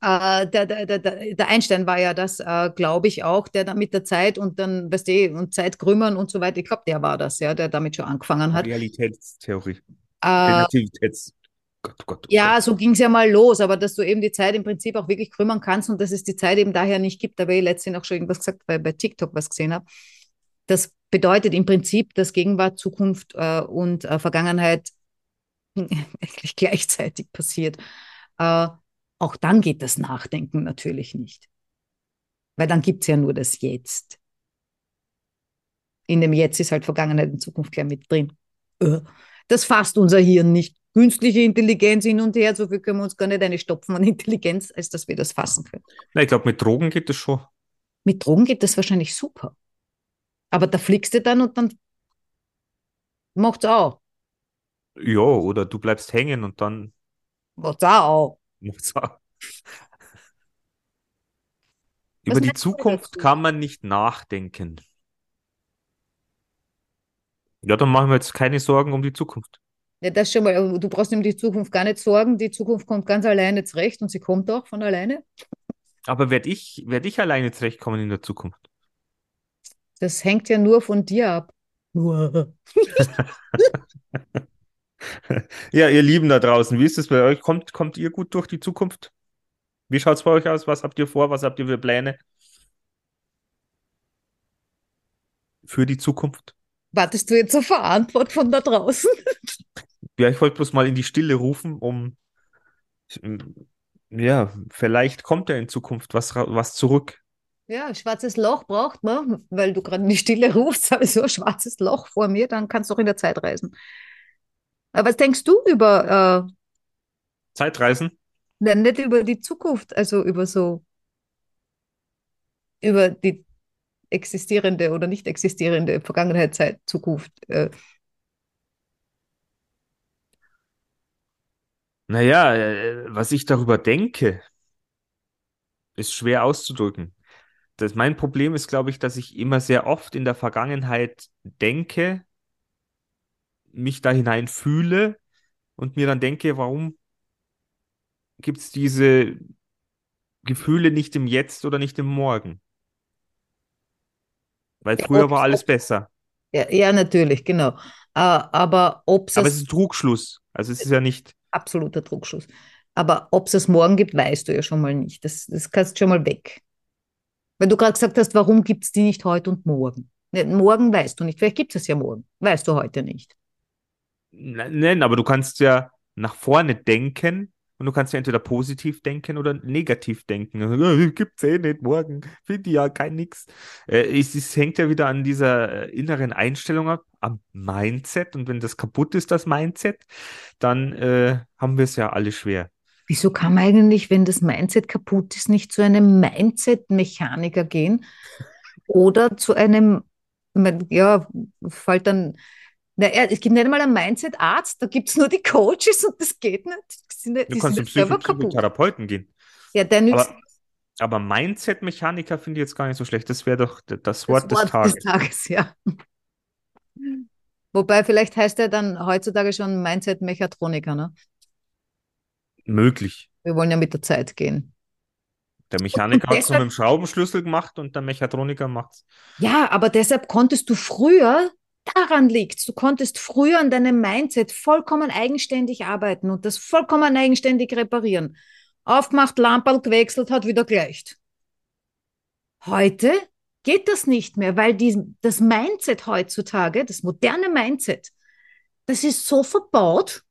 äh, der, der, der, der, Einstein war ja das, äh, glaube ich, auch, der dann mit der Zeit und dann, weißt du, und Zeitkrümmern und so weiter, ich glaube, der war das, ja, der damit schon angefangen hat. Realitätstheorie. Relativitäts Gott, Gott, ja, Gott. so ging es ja mal los, aber dass du eben die Zeit im Prinzip auch wirklich krümmern kannst und dass es die Zeit eben daher nicht gibt, da habe ich letztens auch schon irgendwas gesagt, weil bei TikTok was gesehen habe. Das bedeutet im Prinzip, dass Gegenwart, Zukunft äh, und äh, Vergangenheit (laughs) eigentlich gleichzeitig passiert. Äh, auch dann geht das Nachdenken natürlich nicht. Weil dann gibt es ja nur das Jetzt. In dem Jetzt ist halt Vergangenheit und Zukunft gleich mit drin. Äh, das fasst unser Hirn nicht. Künstliche Intelligenz hin und her, so viel können wir uns gar nicht eine stopfen an Intelligenz, als dass wir das fassen können. Na, ich glaube, mit Drogen geht das schon. Mit Drogen geht das wahrscheinlich super. Aber da fliegst du dann und dann macht's auch. Ja, oder du bleibst hängen und dann macht's auch. Macht's auch. Über die Zukunft kann man nicht nachdenken. Ja, dann machen wir jetzt keine Sorgen um die Zukunft. Ja, das schon mal. Du brauchst um die Zukunft gar nicht sorgen. Die Zukunft kommt ganz alleine zurecht und sie kommt auch von alleine. Aber werde ich, werd ich alleine zurechtkommen in der Zukunft? Das hängt ja nur von dir ab. Nur. (laughs) ja, ihr Lieben da draußen, wie ist es bei euch? Kommt, kommt ihr gut durch die Zukunft? Wie schaut es bei euch aus? Was habt ihr vor? Was habt ihr für Pläne für die Zukunft? Wartest du jetzt auf Verantwortung von da draußen? (laughs) ja, ich wollte bloß mal in die Stille rufen, um ja, vielleicht kommt ja in Zukunft was, was zurück. Ja, schwarzes Loch braucht man, weil du gerade in die Stille rufst, (laughs) habe ich so ein schwarzes Loch vor mir, dann kannst du auch in der Zeit reisen. Aber was denkst du über äh, Zeitreisen? Nein, nicht über die Zukunft, also über so über die existierende oder nicht existierende Vergangenheit, Zeit, Zukunft. Äh. Naja, äh, was ich darüber denke, ist schwer auszudrücken das, mein Problem ist, glaube ich, dass ich immer sehr oft in der Vergangenheit denke, mich da hinein fühle und mir dann denke, warum gibt es diese Gefühle nicht im Jetzt oder nicht im Morgen? Weil früher ja, war alles besser. Ja, ja, natürlich, genau. Uh, aber ob es. Aber es ist Trugschluss. Also es ist ja nicht. Absoluter Trugschluss. Aber ob es es morgen gibt, weißt du ja schon mal nicht. Das, das kannst du schon mal weg. Weil du gerade gesagt hast, warum gibt es die nicht heute und morgen? Morgen weißt du nicht. Vielleicht gibt es ja morgen. Weißt du heute nicht. Nein, aber du kannst ja nach vorne denken und du kannst ja entweder positiv denken oder negativ denken. Gibt es eh nicht morgen. Finde ja kein nix. Äh, es, es, hängt ja wieder an dieser äh, inneren Einstellung ab, am Mindset. Und wenn das kaputt ist, das Mindset, dann äh, haben wir es ja alle schwer. Wieso kann man eigentlich, wenn das Mindset kaputt ist, nicht zu einem Mindset-Mechaniker gehen oder zu einem, ja, fällt dann, na, es gibt nicht einmal einen Mindset-Arzt, da gibt es nur die Coaches und das geht nicht. Die sind, du kannst zum Psycho Psychotherapeuten gehen. Ja, der nützt Aber, aber Mindset-Mechaniker finde ich jetzt gar nicht so schlecht. Das wäre doch das das Wort des Tages. des Tages, ja. Wobei, vielleicht heißt er dann heutzutage schon Mindset-Mechatroniker, ne? Möglich. Wir wollen ja mit der Zeit gehen. Der Mechaniker (laughs) hat es mit dem Schraubenschlüssel gemacht und der Mechatroniker macht's. Ja, aber deshalb konntest du früher, daran liegt's, du konntest früher an deinem Mindset vollkommen eigenständig arbeiten und das vollkommen eigenständig reparieren. Aufgemacht, Lamperl gewechselt, hat wieder gleicht. Heute geht das nicht mehr, weil die, das Mindset heutzutage, das moderne Mindset, das ist so verbaut,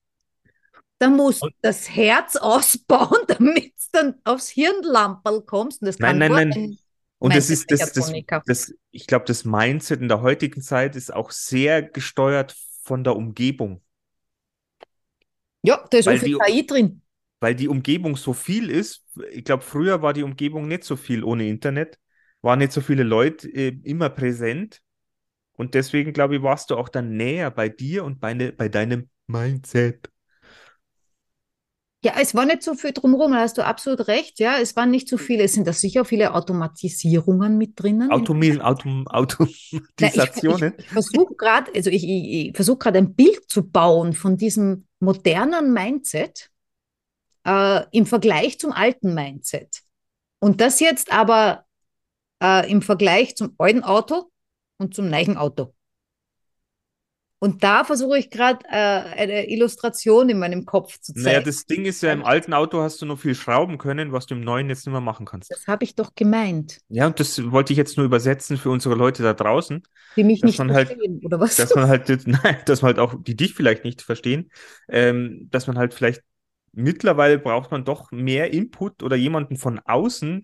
da musst Und- das Herz (laughs) ausbauen, damit dann aufs Hirnlamperl kommst. Und das Nein, kann nein, nein. Und das ist das, das, das, ich glaube, das Mindset in der heutigen Zeit ist auch sehr gesteuert von der Umgebung, Ja, da ist Weil auch viel die- KI drin. weil die Umgebung so viel ist. Ich glaube, früher war die Umgebung nicht so viel ohne Internet, waren nicht so viele Leute äh, immer präsent. Und deswegen, glaube ich, warst du auch dann näher bei dir und bei, ne, bei deinem Mindset. Ja, es war nicht so viel drumherum, da hast du absolut recht. Ja, es waren nicht so viele. Es sind da sicher viele Automatisierungen mit drinnen. Automi Autom Na, ich, Automatisationen. ich, ich versuche gerade, also ich, ich, ich versuche gerade ein Bild zu bauen von diesem modernen Mindset äh, im Vergleich zum alten Mindset. Und das jetzt aber äh, im Vergleich zum alten Auto und zum neuen Auto. Und da versuche ich gerade äh, eine Illustration in meinem Kopf zu zeigen. Naja, das Ding ist ja, im alten Auto hast du noch viel schrauben können, was du im neuen jetzt nicht mehr machen kannst. Das habe ich doch gemeint, Ja, und das wollte ich jetzt nur übersetzen für unsere Leute da draußen, die mich nicht halt- verstehen, oder was? dass man halt, (laughs) nein, dass man halt auch, die dich vielleicht nicht verstehen, ähm, dass man halt vielleicht mittlerweile braucht man doch mehr Input oder jemanden von außen,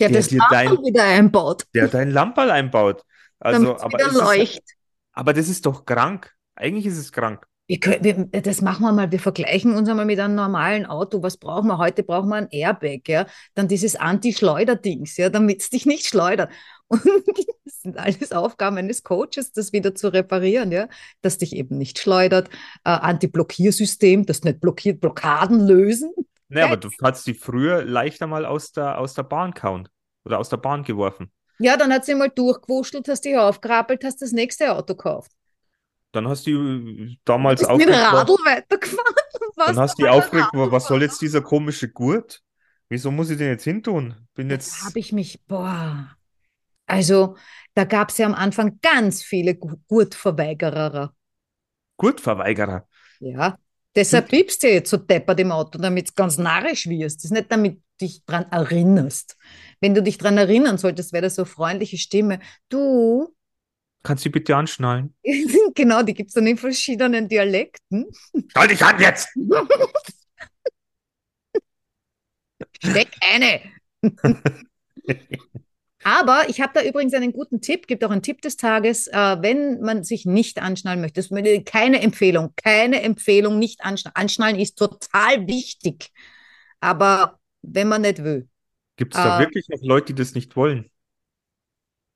der der das dir dein- wieder einbaut, der dein Lamperl einbaut. Also, aber ist, aber das ist doch krank. Eigentlich ist es krank. Wir können, wir, das machen wir mal, wir vergleichen uns einmal mit einem normalen Auto. Was brauchen wir heute? Brauchen wir ein Airbag, ja? Dann dieses Anti-Schleuder-Dings, ja, damit es dich nicht schleudert. (laughs) Und das sind alles Aufgaben eines Coaches, das wieder zu reparieren, ja, dass dich eben nicht schleudert. Äh, Anti-Blockiersystem, das nicht blockiert, Blockaden lösen. Ne, aber du hast die früher leichter mal aus der, aus der Bahn kauen oder aus der Bahn geworfen. Ja, dann hat sie mal durchgewurschtelt, hast dich aufgerappelt, hast das nächste Auto gekauft. Dann hast du äh, damals Bist mit aufgeregt, Radl weitergefahren. (laughs) dann hast du aufgeregt, Radl was soll jetzt dieser komische Gurt? Wieso muss ich den jetzt hintun? Bin Jetzt habe ich mich, boah. Also, da gab es ja am Anfang ganz viele Gu- Gurtverweigerer. Gurtverweigerer. Ja. Deshalb piepst du jetzt so deppert im Auto, damit es ganz narrisch wirst. Das ist nicht, damit du dich dran erinnerst. Wenn du dich dran erinnern solltest, wäre das so eine freundliche Stimme. Du, Kannst du bitte anschnallen? (laughs) genau, die gibt es dann in verschiedenen Dialekten. Schnall dich an jetzt! Steck eine. (laughs) Aber ich habe da übrigens einen guten Tipp, gibt auch einen Tipp des Tages, äh, wenn man sich nicht anschnallen möchte. Das ist meine- keine Empfehlung, keine Empfehlung, nicht anschnallen. Anschnallen ist total wichtig. Aber wenn man nicht will. Gibt es da Ah. wirklich noch Leute, die das nicht wollen?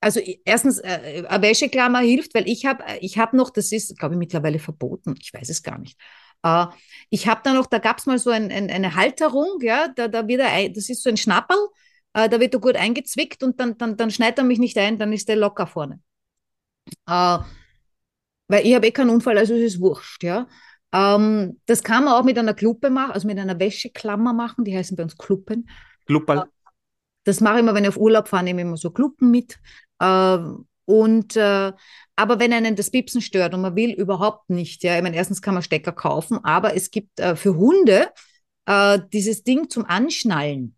Also erstens, äh, eine Wäscheklammer hilft, weil ich habe ich hab noch, das ist, glaube ich, mittlerweile verboten, ich weiß es gar nicht. Äh, ich habe da noch, da gab es mal so ein, ein, eine Halterung, ja, da, da wird ein- das ist so ein Schnapperl, äh, da wird er gut eingezwickt und dann, dann, dann schneidet er mich nicht ein, dann ist der locker vorne. Äh, weil ich habe eh keinen Unfall, also es ist wurscht, ja. Ähm, das kann man auch mit einer Kluppe machen, also mit einer Wäscheklammer machen, die heißen bei uns Kluppen. Glupperl. Das mache ich immer, wenn ich auf Urlaub fahre, nehme ich immer so Kluppen mit. Ähm, und äh, aber wenn einen das Pipsen stört und man will überhaupt nicht, ja, ich meine, erstens kann man Stecker kaufen, aber es gibt äh, für Hunde äh, dieses Ding zum Anschnallen.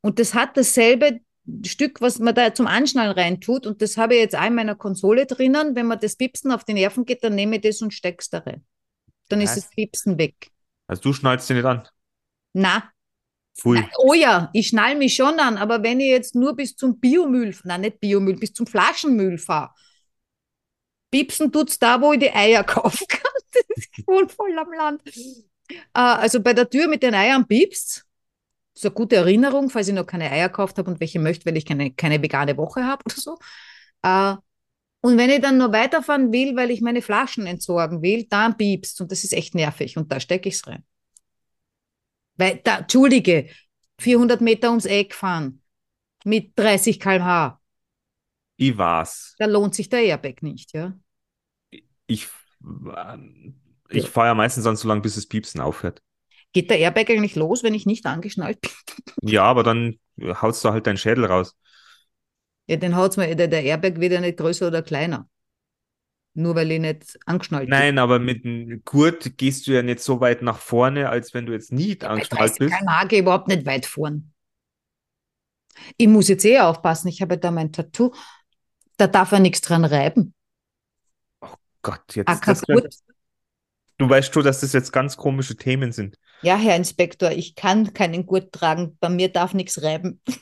Und das hat dasselbe Stück, was man da zum Anschnallen reintut. Und das habe ich jetzt auch in meiner Konsole drinnen. Wenn man das Pipsen auf die Nerven geht, dann nehme ich das und steck's da rein. Dann ist Was? das Pipsen weg. Also du schnallst dich nicht an. Na, Pfui. Oh ja, ich schnall mich schon an, aber wenn ich jetzt nur bis zum Biomüll, nein, nicht Biomüll, bis zum Flaschenmüll fahre, piepsen tut's da, wo ich die Eier (laughs) kaufen kann. Das ist wohl voll am Land. Äh, also bei der Tür mit den Eiern piepst. Ist eine gute Erinnerung, falls ich noch keine Eier gekauft habe und welche möchte, weil ich keine, keine vegane Woche habe (laughs) oder so. Äh, und wenn ich dann noch weiterfahren will, weil ich meine Flaschen entsorgen will, dann piepst und das ist echt nervig und da stecke ich es rein. Weil, da, Entschuldige, 400 Meter ums Eck fahren mit 30 km/h, Ich war's. da lohnt sich der Airbag nicht, ja? Ich, ich fahre ja meistens dann so lange, bis das Piepsen aufhört. Geht der Airbag eigentlich los, wenn ich nicht angeschnallt bin? Ja, aber dann haust du halt deinen Schädel raus. Ja, den haut's mir, der, der Airbag wird ja nicht größer oder kleiner. Nur weil ich nicht angeschnallt bin. Nein, aber mit dem Gurt gehst du ja nicht so weit nach vorne, als wenn du jetzt nicht Bei angeschnallt 30 bist. ich überhaupt nicht weit fahren. Ich muss jetzt eh aufpassen, ich habe da mein Tattoo, da darf er nichts dran reiben. Gott, jetzt, Acker das, gut. du weißt schon, dass das jetzt ganz komische Themen sind. Ja, Herr Inspektor, ich kann keinen Gurt tragen, bei mir darf nichts reiben. (laughs)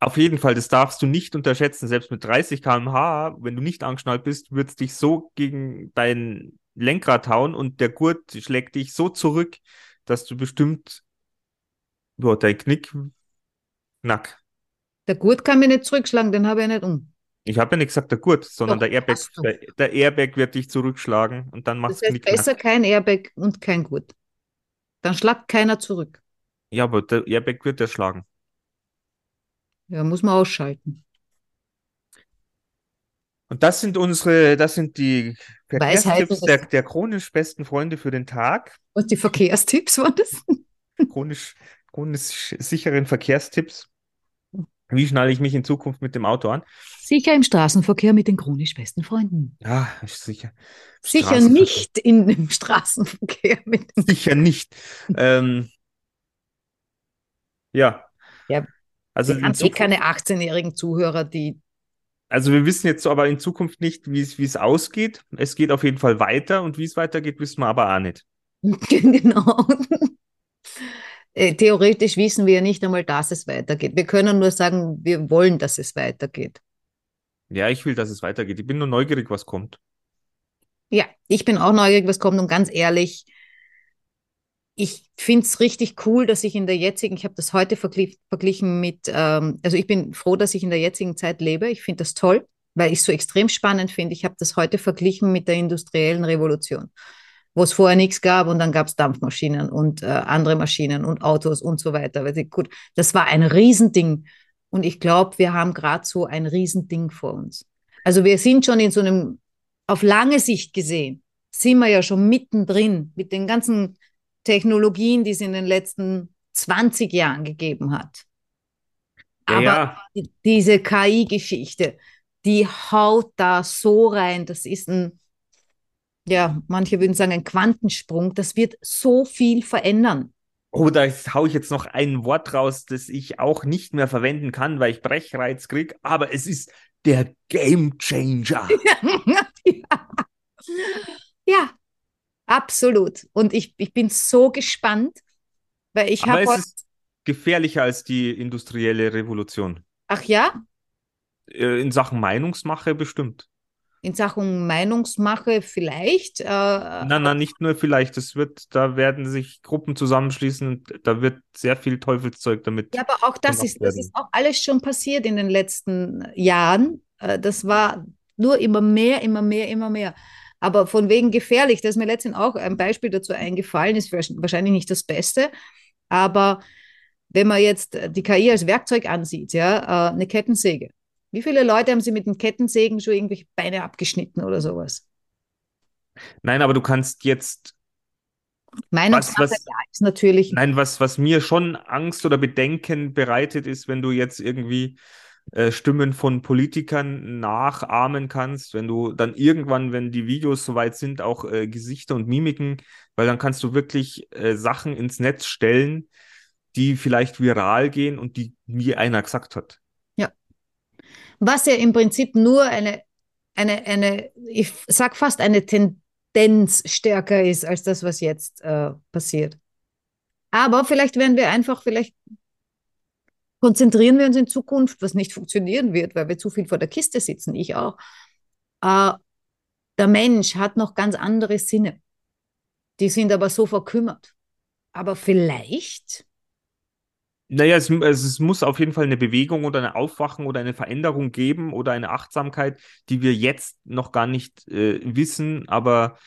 Auf jeden Fall, das darfst du nicht unterschätzen. Selbst mit 30 km/h, wenn du nicht angeschnallt bist, wird es dich so gegen dein Lenkrad hauen und der Gurt schlägt dich so zurück, dass du bestimmt boah, dein Knick knack. Der Gurt kann mich nicht zurückschlagen, den habe ich ja nicht um. Ich habe ja nicht gesagt der Gurt, sondern Doch, der Airbag, der, der Airbag wird dich zurückschlagen und dann Das machst du heißt, Knick besser kein Airbag und kein Gurt. Dann schlagt keiner zurück. Ja, aber der Airbag wird dir schlagen. Ja, muss man ausschalten. Und das sind unsere, das sind die Verkehrstipps der, der chronisch besten Freunde für den Tag. Was die Verkehrstipps waren das? Chronisch, chronisch sicheren Verkehrstipps. Wie schnalle ich mich in Zukunft mit dem Auto an? Sicher im Straßenverkehr mit den chronisch besten Freunden. Ja, ist sicher. Sicher nicht in dem (laughs) Straßenverkehr mit dem Sicher nicht. ähm, ja. Ja, Also, Wir haben eh keine 18-jährigen Zuhörer, die also wir wissen jetzt aber in Zukunft nicht, wie es, wie es ausgeht. Es geht auf jeden Fall weiter und wie es weitergeht, wissen wir aber auch nicht. (laughs) genau. Äh, Theoretisch wissen wir ja nicht einmal, dass es weitergeht. Wir können nur sagen, wir wollen, dass es weitergeht. Ja, ich will, dass es weitergeht. Ich bin nur neugierig, was kommt. Ja, ich bin auch neugierig, was kommt und ganz ehrlich, ich finde es richtig cool, dass ich in der jetzigen, ich habe das heute verglich, verglichen mit, ähm, also ich bin froh, dass ich in der jetzigen Zeit lebe. Ich finde das toll, weil ich es so extrem spannend finde. Ich habe das heute verglichen mit der industriellen Revolution, wo es vorher nichts gab und dann gab es Dampfmaschinen und äh, andere Maschinen und Autos und so weiter. Weil, gut, das war ein Riesending und ich glaube, wir haben gerade so ein Riesending vor uns. Also wir sind schon in so einem, auf lange Sicht gesehen, sind wir ja schon mittendrin mit den ganzen Technologien, die es in den letzten 20 Jahren gegeben hat. Ja, Aber ja. die- diese KI-Geschichte, die haut da so rein. Das ist ein, ja, manche würden sagen, ein Quantensprung. Das wird so viel verändern. Oh, da hau ich jetzt noch ein Wort raus, das ich auch nicht mehr verwenden kann, weil ich Brechreiz krieg, aber es ist der Game Changer. (laughs) ja. ja, absolut. Und ich, ich bin so gespannt, weil ich habe es ist gefährlicher als die industrielle Revolution. ach ja, Äh, In Sachen Meinungsmache bestimmt. In Sachen Meinungsmache vielleicht. Äh, Na, na, nicht nur vielleicht. Es wird, da werden sich Gruppen zusammenschließen und da wird sehr viel Teufelszeug damit. Ja, aber auch das ist, das werden. ist auch alles schon passiert in den letzten Jahren. Äh, Das war nur immer mehr, immer mehr, immer mehr. Aber von wegen gefährlich, da ist mir letztens auch ein Beispiel dazu eingefallen, ist wahrsch- wahrscheinlich nicht das Beste, aber wenn man jetzt die KI als Werkzeug ansieht, ja, äh, eine Kettensäge. Wie viele Leute haben sie mit den Kettensägen schon irgendwelche Beine abgeschnitten oder sowas? Nein, aber du kannst jetzt Meinungssache was- ja, ist natürlich Nein, was, was mir schon Angst oder Bedenken bereitet, ist, wenn du jetzt irgendwie äh, Stimmen von Politikern nachahmen kannst, wenn du dann irgendwann, wenn die Videos soweit sind, auch äh, Gesichter und Mimiken, weil dann kannst du wirklich äh, Sachen ins Netz stellen, die vielleicht viral gehen und die mir einer gesagt hat. Was ja im Prinzip nur eine, eine, eine, ich sag fast eine Tendenz stärker ist als das, was jetzt äh, passiert. Aber vielleicht werden wir einfach, vielleicht konzentrieren wir uns in Zukunft, was nicht funktionieren wird, weil wir zu viel vor der Kiste sitzen, ich auch. Äh, der Mensch hat noch ganz andere Sinne. Die sind aber so verkümmert. Aber vielleicht, Naja, es, es, es muss auf jeden Fall eine Bewegung oder eine Aufwachen oder eine Veränderung geben oder eine Achtsamkeit, die wir jetzt noch gar nicht äh, wissen, aber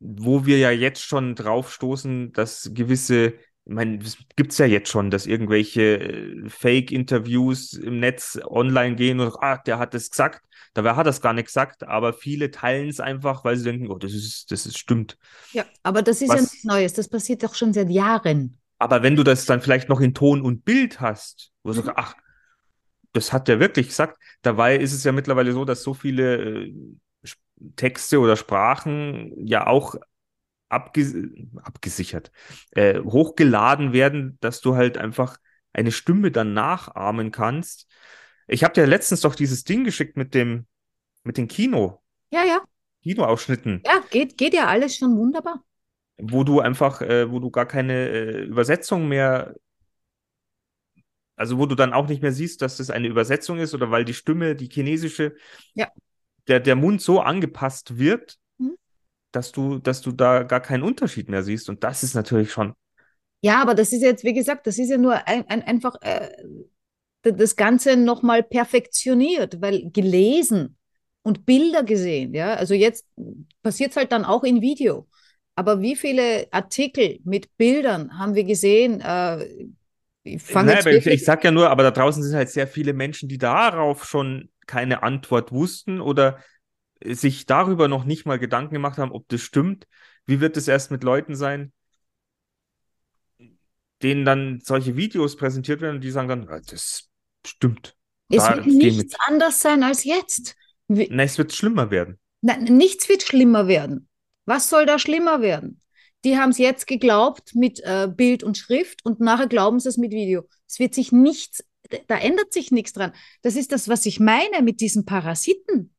wo wir ja jetzt schon drauf stoßen, dass gewisse, ich meine, es gibt's ja jetzt schon, dass irgendwelche äh, Fake-Interviews im Netz online gehen und ah, der hat es gesagt, dabei hat er es gar nicht gesagt, aber viele teilen es einfach, weil sie denken, oh, das ist, das ist stimmt. Ja, aber das ist ja Was- nichts Neues. Das passiert doch schon seit Jahren. Aber wenn du das dann vielleicht noch in Ton und Bild hast, wo du Mhm. sagst, ach, das hat der wirklich gesagt. Dabei ist es ja mittlerweile so, dass so viele äh, Texte oder Sprachen ja auch abges abgesichert, äh, hochgeladen werden, dass du halt einfach eine Stimme dann nachahmen kannst. Ich habe dir letztens doch dieses Ding geschickt mit dem, mit den Kino, Ja, ja, Kinoausschnitten, ja, geht, geht ja alles schon wunderbar. Wo du einfach, äh, wo du gar keine äh, Übersetzung mehr also wo du dann auch nicht mehr siehst, dass das eine Übersetzung ist oder weil die Stimme, die chinesische, Ja. der, der Mund so angepasst wird, Mhm. dass du, dass du da gar keinen Unterschied mehr siehst. Und das ist natürlich schon, Ja, aber das ist jetzt, wie gesagt, das ist ja nur ein, ein, einfach äh, das Ganze nochmal perfektioniert, weil gelesen und Bilder gesehen, ja, also jetzt passiert es halt dann auch in Video. Aber wie viele Artikel mit Bildern haben wir gesehen? Äh, ich Nein, ich, ich sag ja nur, aber da draußen sind halt sehr viele Menschen, die darauf schon keine Antwort wussten oder sich darüber noch nicht mal Gedanken gemacht haben, ob das stimmt. Wie wird es erst mit Leuten sein, denen dann solche Videos präsentiert werden und die sagen dann, "Ah, das stimmt. Es Da wird nichts anders sein als jetzt. Na, es wird schlimmer werden. Nein, nichts wird schlimmer werden. Was soll da schlimmer werden? Die haben es jetzt geglaubt mit äh, Bild und Schrift und nachher glauben sie es mit Video. Es wird sich nichts, da ändert sich nichts dran. Das ist das, was ich meine mit diesen Parasiten.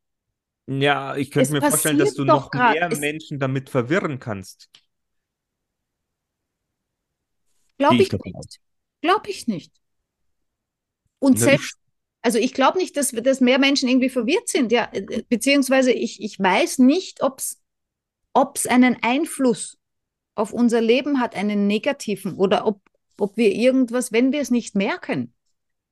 Ja, ich könnte Es mir vorstellen, dass du noch grad. mehr Es- Menschen damit verwirren kannst. Glaube ich ich nicht. Glaube ich nicht. Und Na, selbst, also ich glaube nicht, dass, dass mehr Menschen irgendwie verwirrt sind. Ja, äh, beziehungsweise ich, ich weiß nicht, ob es einen Einfluss auf unser Leben hat, einen negativen, oder ob, ob wir irgendwas, wenn wir es nicht merken.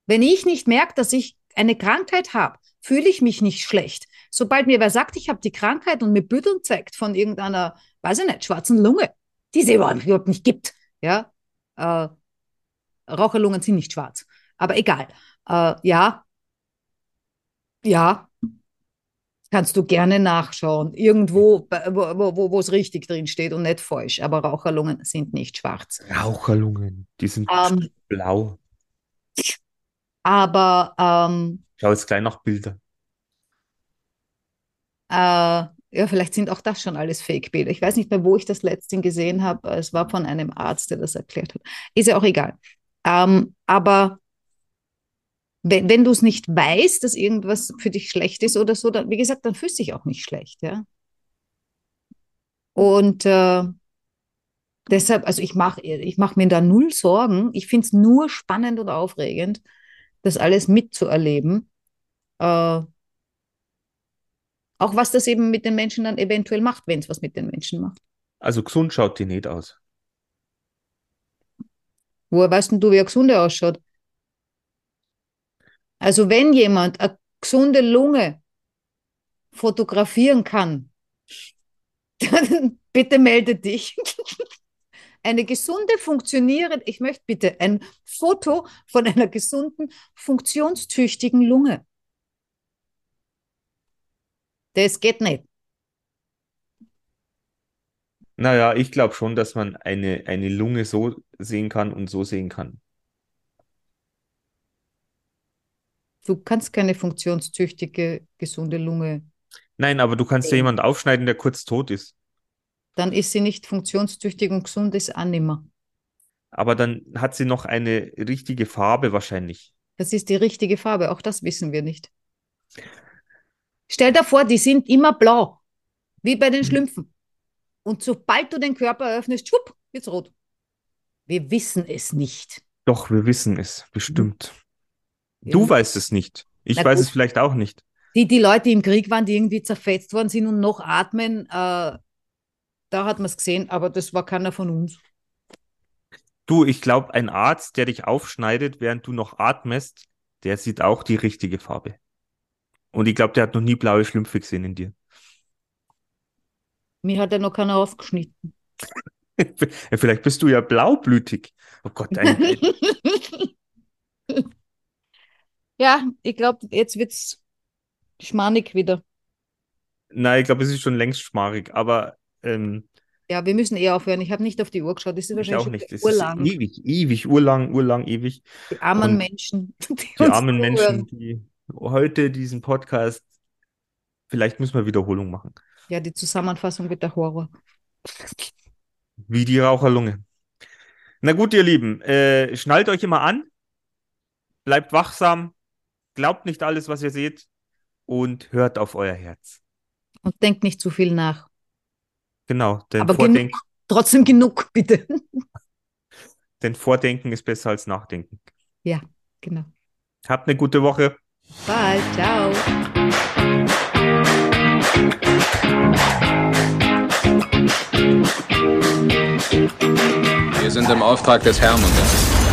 Wenn ich nicht merke, dass ich eine Krankheit habe, fühle ich mich nicht schlecht. Sobald mir wer sagt, ich habe die Krankheit und mir Büdeln zeigt von irgendeiner, weiß ich nicht, schwarzen Lunge, die es überhaupt nicht gibt, ja, äh, Raucherlungen sind nicht schwarz, aber egal. Äh, ja, ja, kannst du gerne nachschauen. Irgendwo, wo, es richtig drin steht und nicht falsch. Aber Raucherlungen sind nicht schwarz. Raucherlungen, die sind Ähm, blau. aber ähm, Schau jetzt gleich nach Bilder. äh, ja, vielleicht sind auch das schon alles Fake-Bilder. Ich weiß nicht mehr, wo ich das letztens gesehen habe. Es war von einem Arzt, der das erklärt hat. Ist ja auch egal. Ähm, aber wenn, wenn du es nicht weißt, dass irgendwas für dich schlecht ist oder so, dann, wie gesagt, dann fühlst du dich auch nicht schlecht, ja. Und äh, deshalb, also ich mache ich mach mir da null Sorgen. Ich finde es nur spannend und aufregend, das alles mitzuerleben. Äh, auch was das eben mit den Menschen dann eventuell macht, wenn es was mit den Menschen macht. Also gesund schaut die nicht aus. Woher weißt denn du, wie ein Gesunde ausschaut? Also wenn jemand eine gesunde Lunge fotografieren kann, (laughs) dann bitte melde dich. (laughs) Eine gesunde, funktionierende, ich möchte bitte ein Foto von einer gesunden, funktionstüchtigen Lunge. Das geht nicht. Naja, ich glaube schon, dass man eine, eine Lunge so sehen kann und so sehen kann. Du kannst keine funktionstüchtige, gesunde Lunge. Nein, aber du kannst ja Sehen. jemand aufschneiden, der kurz tot ist. Dann ist sie nicht funktionstüchtig und gesund ist auch nimmer. Aber dann hat sie noch eine richtige Farbe wahrscheinlich. Das ist die richtige Farbe, auch das wissen wir nicht. Stell dir vor, die sind immer blau, wie bei den Mhm. Schlümpfen. Und sobald du den Körper öffnest, schwupp, wird's rot. Wir wissen es nicht. Doch, wir wissen es, bestimmt. Du weißt es nicht. Ich Na weiß gut. es vielleicht auch nicht. Die, die Leute, die im Krieg waren, die irgendwie zerfetzt worden sind und noch atmen, äh, da hat man es gesehen, aber das war keiner von uns. Du, ich glaube, ein Arzt, der dich aufschneidet, während du noch atmest, der sieht auch die richtige Farbe. Und ich glaube, der hat noch nie blaue Schlümpfe gesehen in dir. Mir hat ja noch keiner aufgeschnitten. (laughs) Vielleicht bist du ja blaublütig. Oh Gott, ein, (laughs) Ja, ich glaube, jetzt wird's schmanig wieder. nein, ich glaube, es ist schon längst schmarig, aber ähm, Ja, wir müssen eh aufhören. Ich habe nicht auf die Uhr geschaut. Das ist ich wahrscheinlich auch nicht. Es ist urlang. ewig, ewig, urlang, urlang, ewig. Die armen Und Menschen, (laughs) die, Die armen zuhören. Menschen, die heute diesen Podcast, vielleicht müssen wir Wiederholung machen. Ja, die Zusammenfassung wird der Horror. Wie die Raucherlunge. Na gut, ihr Lieben, äh, schnallt euch immer an, bleibt wachsam, glaubt nicht alles, was ihr seht und hört auf euer Herz. Und denkt nicht zu viel nach. Genau, denn, Aber Vordenk genug, trotzdem genug, (laughs) bitte. denn Vordenken ist besser als Nachdenken. Ja, genau. Habt eine gute Woche. Bye, ciao. Wir sind im Auftrag des Herrn unterwegs.